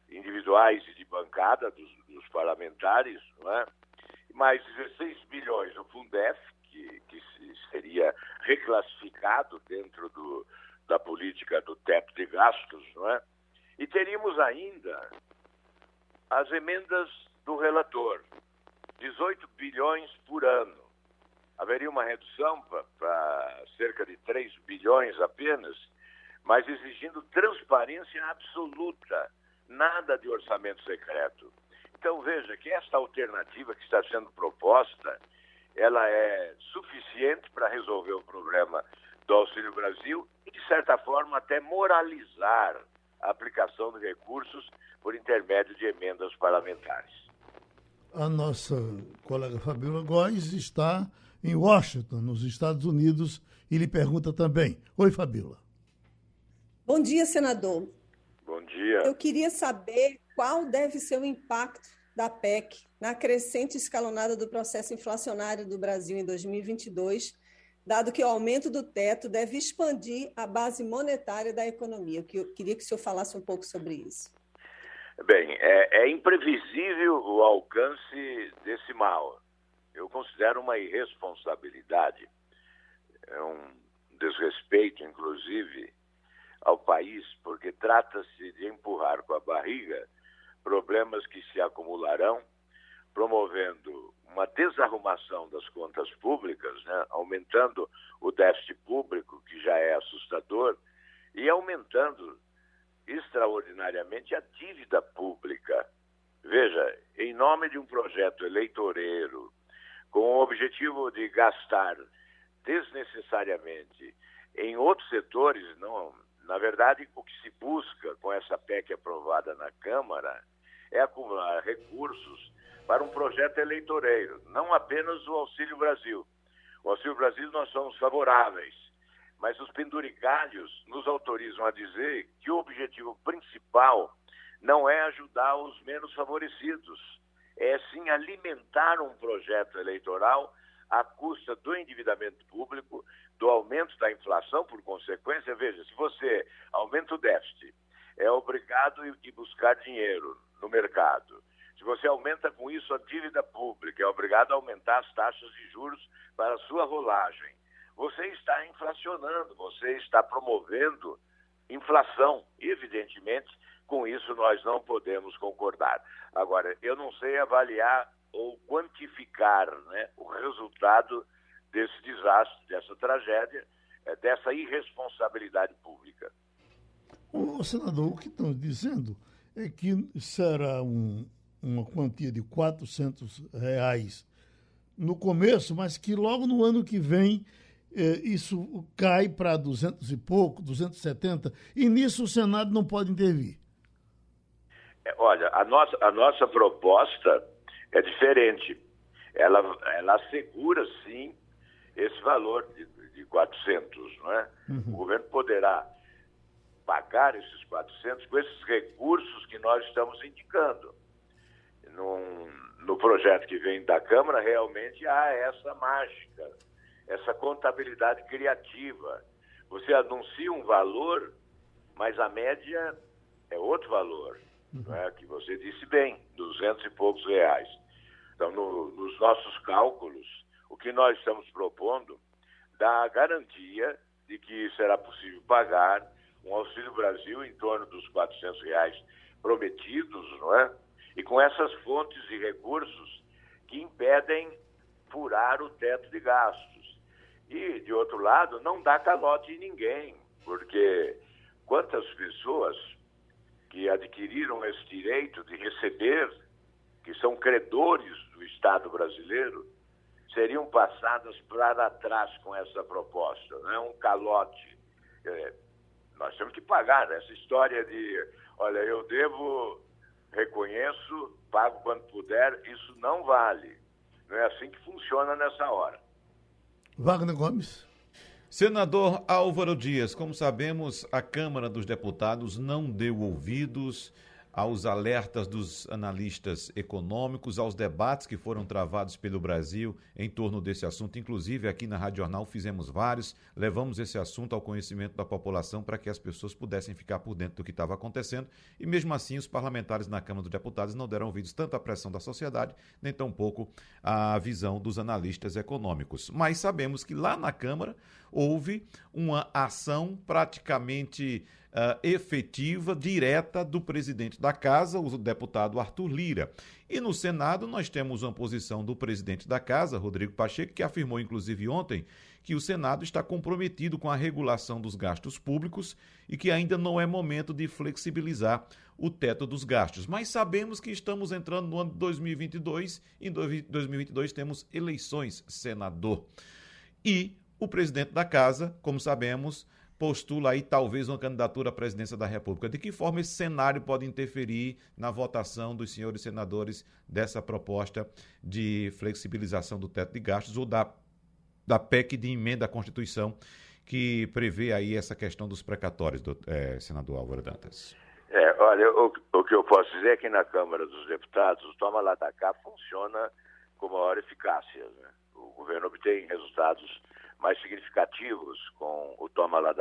Speaker 8: individuais e de bancada dos, dos parlamentares, é? mais 16 bilhões no Fundef, que, que seria reclassificado dentro do, da política do teto de gastos, é? E teríamos ainda as emendas do relator, 18 bilhões por ano. Haveria uma redução para cerca de 3 bilhões apenas, mas exigindo transparência absoluta nada de orçamento secreto. Então veja que esta alternativa que está sendo proposta, ela é suficiente para resolver o problema do Auxílio Brasil e, de certa forma, até moralizar a aplicação de recursos por intermédio de emendas parlamentares.
Speaker 3: A nossa colega Fabiola Góes está em Washington, nos Estados Unidos, e lhe pergunta também. Oi, Fabíola.
Speaker 5: Bom dia, senador.
Speaker 8: Bom dia.
Speaker 5: Eu queria saber qual deve ser o impacto da PEC na crescente escalonada do processo inflacionário do Brasil em 2022, dado que o aumento do teto deve expandir a base monetária da economia. Eu queria que o senhor falasse um pouco sobre isso.
Speaker 8: Bem, é, é imprevisível o alcance desse mal. Eu considero uma irresponsabilidade, é um desrespeito, inclusive, ao país, porque trata-se de empurrar com a barriga problemas que se acumularão, promovendo uma desarrumação das contas públicas, né? aumentando o déficit público, que já é assustador, e aumentando extraordinariamente a dívida pública. Veja, em nome de um projeto eleitoreiro, com o objetivo de gastar desnecessariamente em outros setores, não, na verdade, o que se busca com essa PEC aprovada na Câmara é acumular recursos para um projeto eleitoreiro, não apenas o Auxílio Brasil. O Auxílio Brasil nós somos favoráveis, mas os penduricários nos autorizam a dizer que o objetivo principal não é ajudar os menos favorecidos, é sim alimentar um projeto eleitoral à custa do endividamento público, do aumento da inflação, por consequência. Veja, se você aumenta o déficit, é obrigado a buscar dinheiro no mercado. Se você aumenta com isso a dívida pública, é obrigado a aumentar as taxas de juros para a sua rolagem. Você está inflacionando, você está promovendo inflação. Evidentemente, com isso nós não podemos concordar. Agora, eu não sei avaliar ou quantificar né, o resultado desse desastre, dessa tragédia, é, dessa irresponsabilidade pública.
Speaker 3: O senador, o que estão dizendo é que será um, uma quantia de 400 reais no começo, mas que logo no ano que vem eh, isso cai para 200 e pouco, 270, e nisso o Senado não pode intervir.
Speaker 8: É, olha, a nossa, a nossa proposta é diferente. Ela, ela assegura, sim, esse valor de, de 400, não é? Uhum. O governo poderá pagar esses 400 com esses recursos que nós estamos indicando. Num, no projeto que vem da Câmara, realmente há essa mágica, essa contabilidade criativa. Você anuncia um valor, mas a média é outro valor, uhum. é? que você disse bem, duzentos e poucos reais. Então, no, nos nossos cálculos, o que nós estamos propondo dá a garantia de que será possível pagar um Auxílio Brasil em torno dos 400 reais prometidos, não é? E com essas fontes de recursos que impedem furar o teto de gastos. E, de outro lado, não dá calote em ninguém, porque quantas pessoas que adquiriram esse direito de receber, que são credores do Estado brasileiro, seriam passadas para trás com essa proposta, não é um calote. É, nós temos que pagar. Essa história de, olha, eu devo, reconheço, pago quando puder, isso não vale. Não é assim que funciona nessa hora.
Speaker 3: Wagner Gomes.
Speaker 6: Senador Álvaro Dias, como sabemos, a Câmara dos Deputados não deu ouvidos aos alertas dos analistas econômicos, aos debates que foram travados pelo Brasil em torno desse assunto. Inclusive, aqui na Rádio Jornal fizemos vários, levamos esse assunto ao conhecimento da população para que as pessoas pudessem ficar por dentro do que estava acontecendo. E mesmo assim, os parlamentares na Câmara dos Deputados não deram ouvidos tanto à pressão da sociedade, nem tampouco à visão dos analistas econômicos. Mas sabemos que lá na Câmara houve uma ação praticamente uh, efetiva, direta do presidente da casa, o deputado Arthur Lira. E no Senado nós temos uma posição do presidente da casa, Rodrigo Pacheco, que afirmou inclusive ontem que o Senado está comprometido com a regulação dos gastos públicos e que ainda não é momento de flexibilizar o teto dos gastos. Mas sabemos que estamos entrando no ano de 2022 e em 2022 temos eleições, senador. E o presidente da casa, como sabemos, postula aí talvez uma candidatura à presidência da República. De que forma esse cenário pode interferir na votação dos senhores senadores dessa proposta de flexibilização do teto de gastos ou da da PEC de emenda à Constituição que prevê aí essa questão dos precatórios, do, é, senador Álvaro Dantas.
Speaker 8: É, olha, o, o, que eu posso dizer é que na Câmara dos Deputados o toma lá da cá funciona com maior eficácia. Né? O governo obtém resultados mais significativos com o toma lá.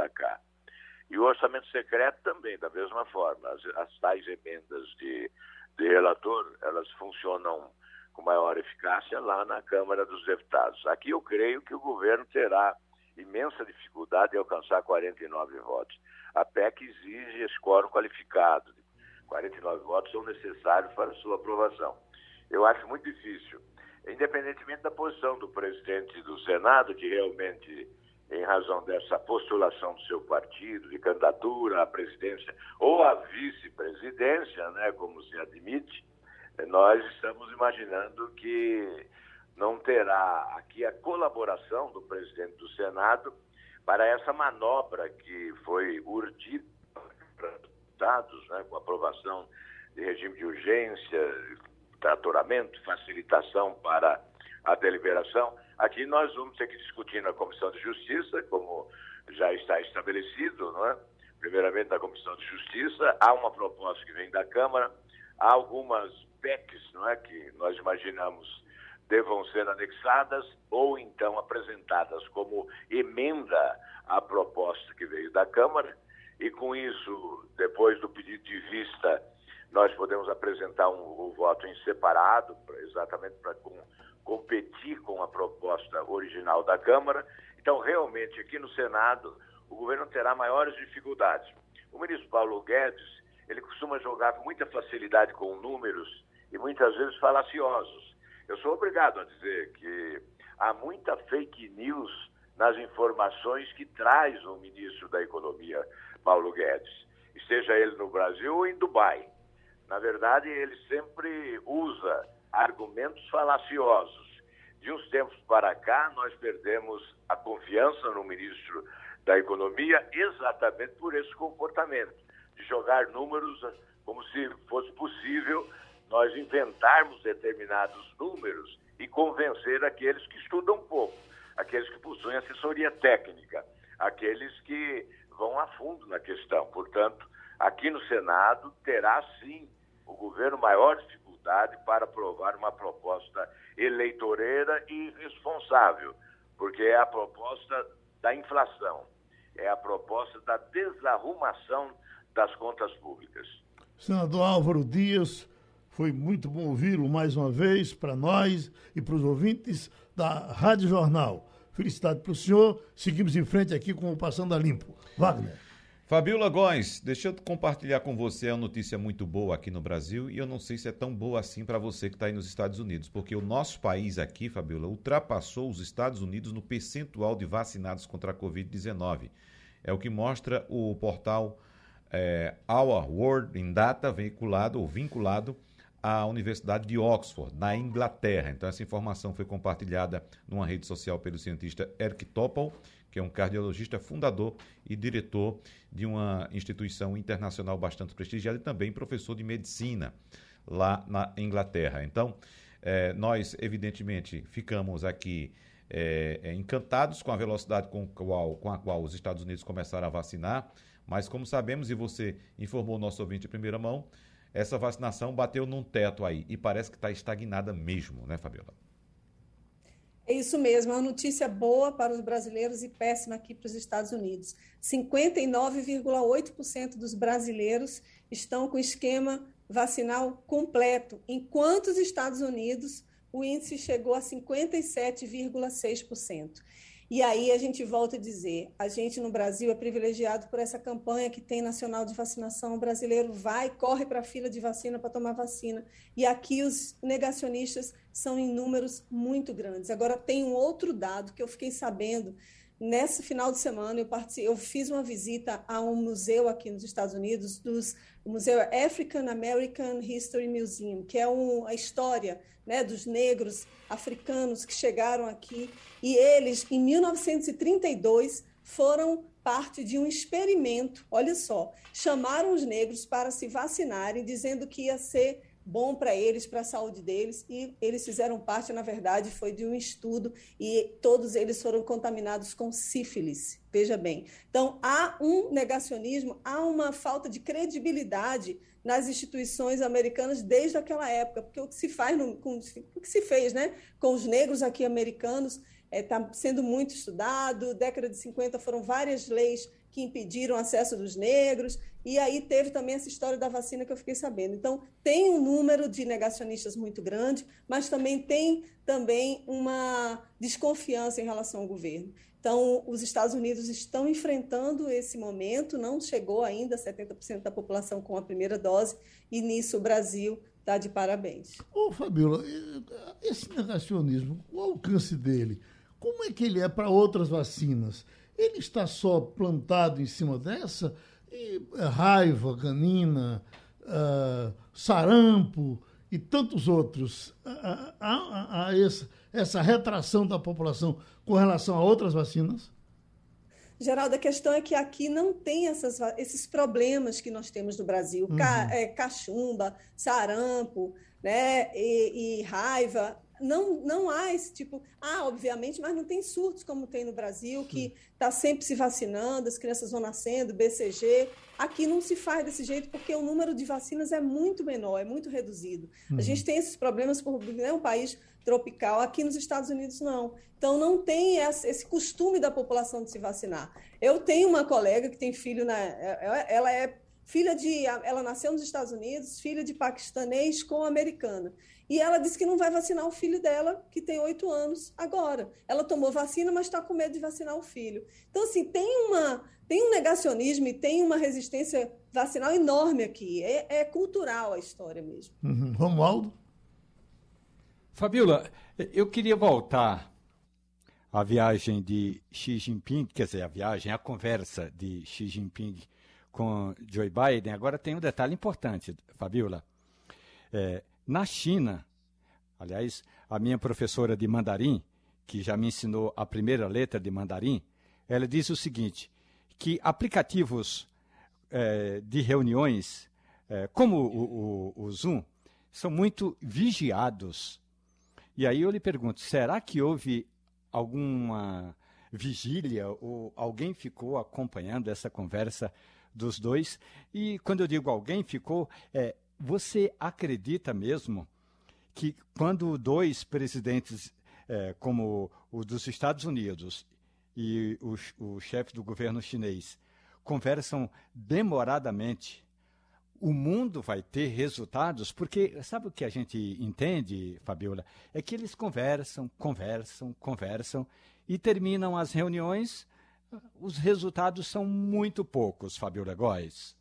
Speaker 8: E o orçamento secreto também, da mesma forma. As, as tais emendas de, de relator, elas funcionam com maior eficácia lá na Câmara dos Deputados. Aqui eu creio que o governo terá imensa dificuldade de alcançar 49 votos. A PEC exige quórum qualificado. 49 votos são necessários para sua aprovação. Eu acho muito difícil, independentemente da posição do presidente do Senado, que realmente, em razão dessa postulação do seu partido, de candidatura à presidência ou à vice-presidência, né, como se admite, nós estamos imaginando que não terá aqui a colaboração do presidente do Senado para essa manobra que foi urdida para dados, né, com aprovação de regime de urgência, tratoramento, facilitação para a deliberação. Aqui nós vamos ter que discutir na Comissão de Justiça, como já está estabelecido, não é? primeiramente na Comissão de Justiça, há uma proposta que vem da Câmara, há algumas PECs não é, que nós imaginamos devam ser anexadas ou então apresentadas como emenda à proposta que veio da Câmara, e com isso, depois do pedido de vista, nós podemos apresentar um, um voto em separado, exatamente para com, competir com a proposta original da Câmara. Então, realmente, aqui no Senado, o governo terá maiores dificuldades. O ministro Paulo Guedes, ele costuma jogar com muita facilidade com números e muitas vezes falaciosos. Eu sou obrigado a dizer que há muita fake news nas informações que traz o ministro da Economia, Paulo Guedes, esteja ele no Brasil ou em Dubai. Na verdade, ele sempre usa argumentos falaciosos. De uns tempos para cá, nós perdemos a confiança no ministro da Economia exatamente por esse comportamento, de jogar números como se fosse possível nós inventarmos determinados números e convencer aqueles que estudam pouco, aqueles que possuem assessoria técnica, aqueles que vão a fundo na questão. Portanto, aqui no Senado terá sim o governo maior dificuldade para aprovar uma proposta eleitoreira e responsável, porque é a proposta da inflação, é a proposta da desarrumação das contas públicas.
Speaker 3: Senador Álvaro Dias, foi muito bom ouvi-lo mais uma vez para nós e para os ouvintes da Rádio Jornal. Felicidade para o senhor. Seguimos em frente aqui com o Passando a Limpo. Wagner.
Speaker 6: Fabiola Góes, deixa eu compartilhar com você uma notícia muito boa aqui no Brasil e eu não sei se é tão boa assim para você que está aí nos Estados Unidos, porque o nosso país aqui, Fabiola, ultrapassou os Estados Unidos no percentual de vacinados contra a Covid-19. É o que mostra o portal é, Our World in Data, veiculado ou vinculado à Universidade de Oxford, na Inglaterra. Então, essa informação foi compartilhada numa rede social pelo cientista Eric Topol, que é um cardiologista fundador e diretor de uma instituição internacional bastante prestigiada e também professor de medicina lá na Inglaterra. Então, eh, nós, evidentemente, ficamos aqui eh, encantados com a velocidade com, qual, com a qual os Estados Unidos começaram a vacinar, mas como sabemos, e você informou o nosso ouvinte em primeira mão, essa vacinação bateu num teto aí e parece que está estagnada mesmo, né, Fabiola?
Speaker 5: É isso mesmo, é uma notícia boa para os brasileiros e péssima aqui para os Estados Unidos. 59,8% dos brasileiros estão com esquema vacinal completo, enquanto os Estados Unidos o índice chegou a 57,6%. E aí a gente volta a dizer, a gente no Brasil é privilegiado por essa campanha que tem nacional de vacinação, o brasileiro vai, corre para a fila de vacina para tomar vacina. E aqui os negacionistas são em números muito grandes. Agora tem um outro dado que eu fiquei sabendo nesse final de semana eu, eu fiz uma visita a um museu aqui nos Estados Unidos, dos, o Museu African American History Museum, que é um, a história né, dos negros africanos que chegaram aqui. E eles, em 1932, foram parte de um experimento. Olha só, chamaram os negros para se vacinarem, dizendo que ia ser bom para eles, para a saúde deles, e eles fizeram parte, na verdade, foi de um estudo, e todos eles foram contaminados com sífilis, veja bem. Então, há um negacionismo, há uma falta de credibilidade nas instituições americanas desde aquela época, porque o que se faz, no, com, o que se fez né, com os negros aqui americanos está é, tá sendo muito estudado, década de 50 foram várias leis que impediram o acesso dos negros, e aí teve também essa história da vacina que eu fiquei sabendo. Então, tem um número de negacionistas muito grande, mas também tem também uma desconfiança em relação ao governo. Então, os Estados Unidos estão enfrentando esse momento, não chegou ainda 70% da população com a primeira dose, e nisso o Brasil está de parabéns.
Speaker 3: Ô, Fabiola, esse negacionismo, o alcance dele, como é que ele é para outras vacinas? Ele está só plantado em cima dessa? E, é, raiva, canina, uh, sarampo e tantos outros. Há, essa, essa retração da população com relação a outras vacinas?
Speaker 5: Geraldo, a questão é que aqui não tem essas, esses problemas que nós temos no Brasil. Uhum. Ca, é, cachumba, sarampo né, e, e raiva não, não há esse tipo. Ah, obviamente, mas não tem surtos como tem no Brasil, que está sempre se vacinando, as crianças vão nascendo, BCG. Aqui não se faz desse jeito porque o número de vacinas é muito menor, é muito reduzido. Uhum. A gente tem esses problemas por né, um país tropical, aqui nos Estados Unidos não. Então não tem esse costume da população de se vacinar. Eu tenho uma colega que tem filho na. É, é, ela é filha de. Ela nasceu nos Estados Unidos, filha de paquistanês com americana. E ela disse que não vai vacinar o filho dela, que tem oito anos, agora. Ela tomou vacina, mas está com medo de vacinar o filho. Então, assim, tem, uma, tem um negacionismo e tem uma resistência vacinal enorme aqui. É, é cultural a história mesmo.
Speaker 3: Uhum. Romualdo?
Speaker 4: Fabiola, eu queria voltar à viagem de Xi Jinping, quer dizer, a viagem, a conversa de Xi Jinping com Joe Biden. Agora tem um detalhe importante, Fabiola. É, na China, aliás, a minha professora de mandarim, que já me ensinou a primeira letra de mandarim, ela diz o seguinte: que aplicativos é, de reuniões, é, como o, o, o Zoom, são muito vigiados. E aí eu lhe pergunto: será que houve alguma vigília ou alguém ficou acompanhando essa conversa dos dois? E quando eu digo alguém ficou, é, você acredita mesmo que quando dois presidentes, é, como o dos Estados Unidos e o, o chefe do governo chinês, conversam demoradamente, o mundo vai ter resultados? Porque sabe o que a gente entende, Fabiola? É que eles conversam, conversam, conversam e terminam as reuniões, os resultados são muito poucos, Fabiola Góes.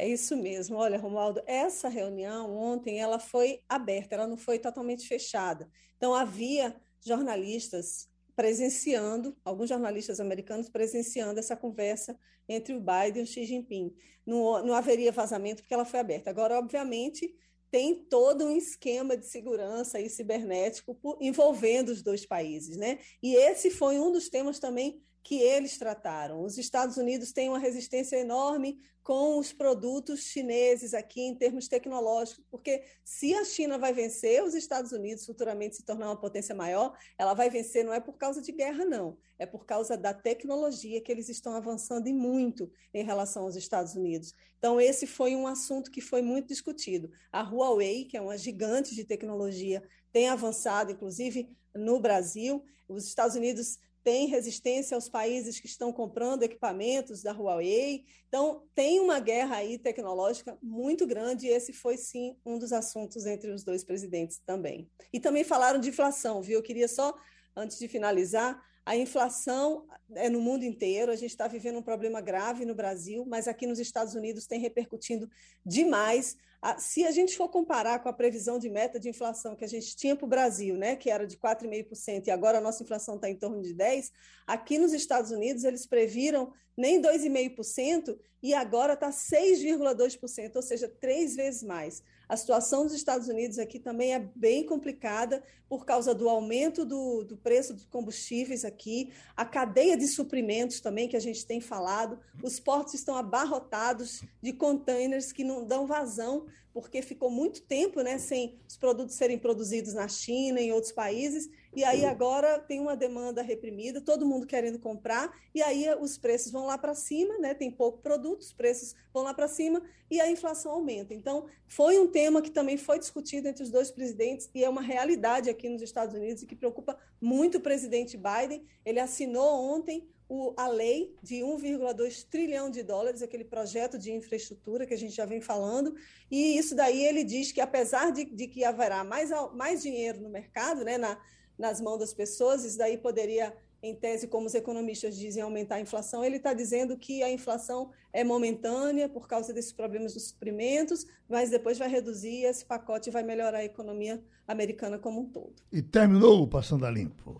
Speaker 5: É isso mesmo. Olha, Romualdo, essa reunião ontem ela foi aberta, ela não foi totalmente fechada. Então havia jornalistas presenciando, alguns jornalistas americanos presenciando essa conversa entre o Biden e o Xi Jinping. Não, não haveria vazamento porque ela foi aberta. Agora, obviamente, tem todo um esquema de segurança e cibernético envolvendo os dois países, né? E esse foi um dos temas também que eles trataram. Os Estados Unidos têm uma resistência enorme com os produtos chineses aqui em termos tecnológicos, porque se a China vai vencer, os Estados Unidos futuramente se tornar uma potência maior, ela vai vencer não é por causa de guerra, não, é por causa da tecnologia que eles estão avançando e muito em relação aos Estados Unidos. Então, esse foi um assunto que foi muito discutido. A Huawei, que é uma gigante de tecnologia, tem avançado, inclusive no Brasil. Os Estados Unidos tem resistência aos países que estão comprando equipamentos da Huawei. Então, tem uma guerra aí tecnológica muito grande, e esse foi sim um dos assuntos entre os dois presidentes também. E também falaram de inflação, viu? Eu queria só, antes de finalizar, a inflação é no mundo inteiro, a gente está vivendo um problema grave no Brasil, mas aqui nos Estados Unidos tem repercutindo demais. Se a gente for comparar com a previsão de meta de inflação que a gente tinha para o Brasil, né, que era de 4,5%, e agora a nossa inflação está em torno de 10%, aqui nos Estados Unidos eles previram nem 2,5% e agora está 6,2%, ou seja, três vezes mais. A situação dos Estados Unidos aqui também é bem complicada por causa do aumento do, do preço dos combustíveis aqui, a cadeia de suprimentos também, que a gente tem falado. Os portos estão abarrotados de containers que não dão vazão porque ficou muito tempo né, sem os produtos serem produzidos na China, em outros países, e aí agora tem uma demanda reprimida, todo mundo querendo comprar, e aí os preços vão lá para cima, né, tem pouco produto, os preços vão lá para cima e a inflação aumenta. Então, foi um tema que também foi discutido entre os dois presidentes e é uma realidade aqui nos Estados Unidos e que preocupa muito o presidente Biden. Ele assinou ontem o, a lei de 1,2 trilhão de dólares, aquele projeto de infraestrutura que a gente já vem falando, e isso daí ele diz que, apesar de, de que haverá mais, mais dinheiro no mercado, né, na, nas mãos das pessoas, isso daí poderia, em tese, como os economistas dizem, aumentar a inflação. Ele está dizendo que a inflação é momentânea por causa desses problemas dos suprimentos, mas depois vai reduzir e esse pacote vai melhorar a economia americana como um todo.
Speaker 3: E terminou o Passando a Limpo.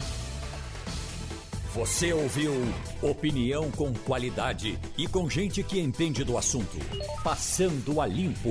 Speaker 1: Você ouviu opinião com qualidade e com gente que entende do assunto. Passando a Limpo.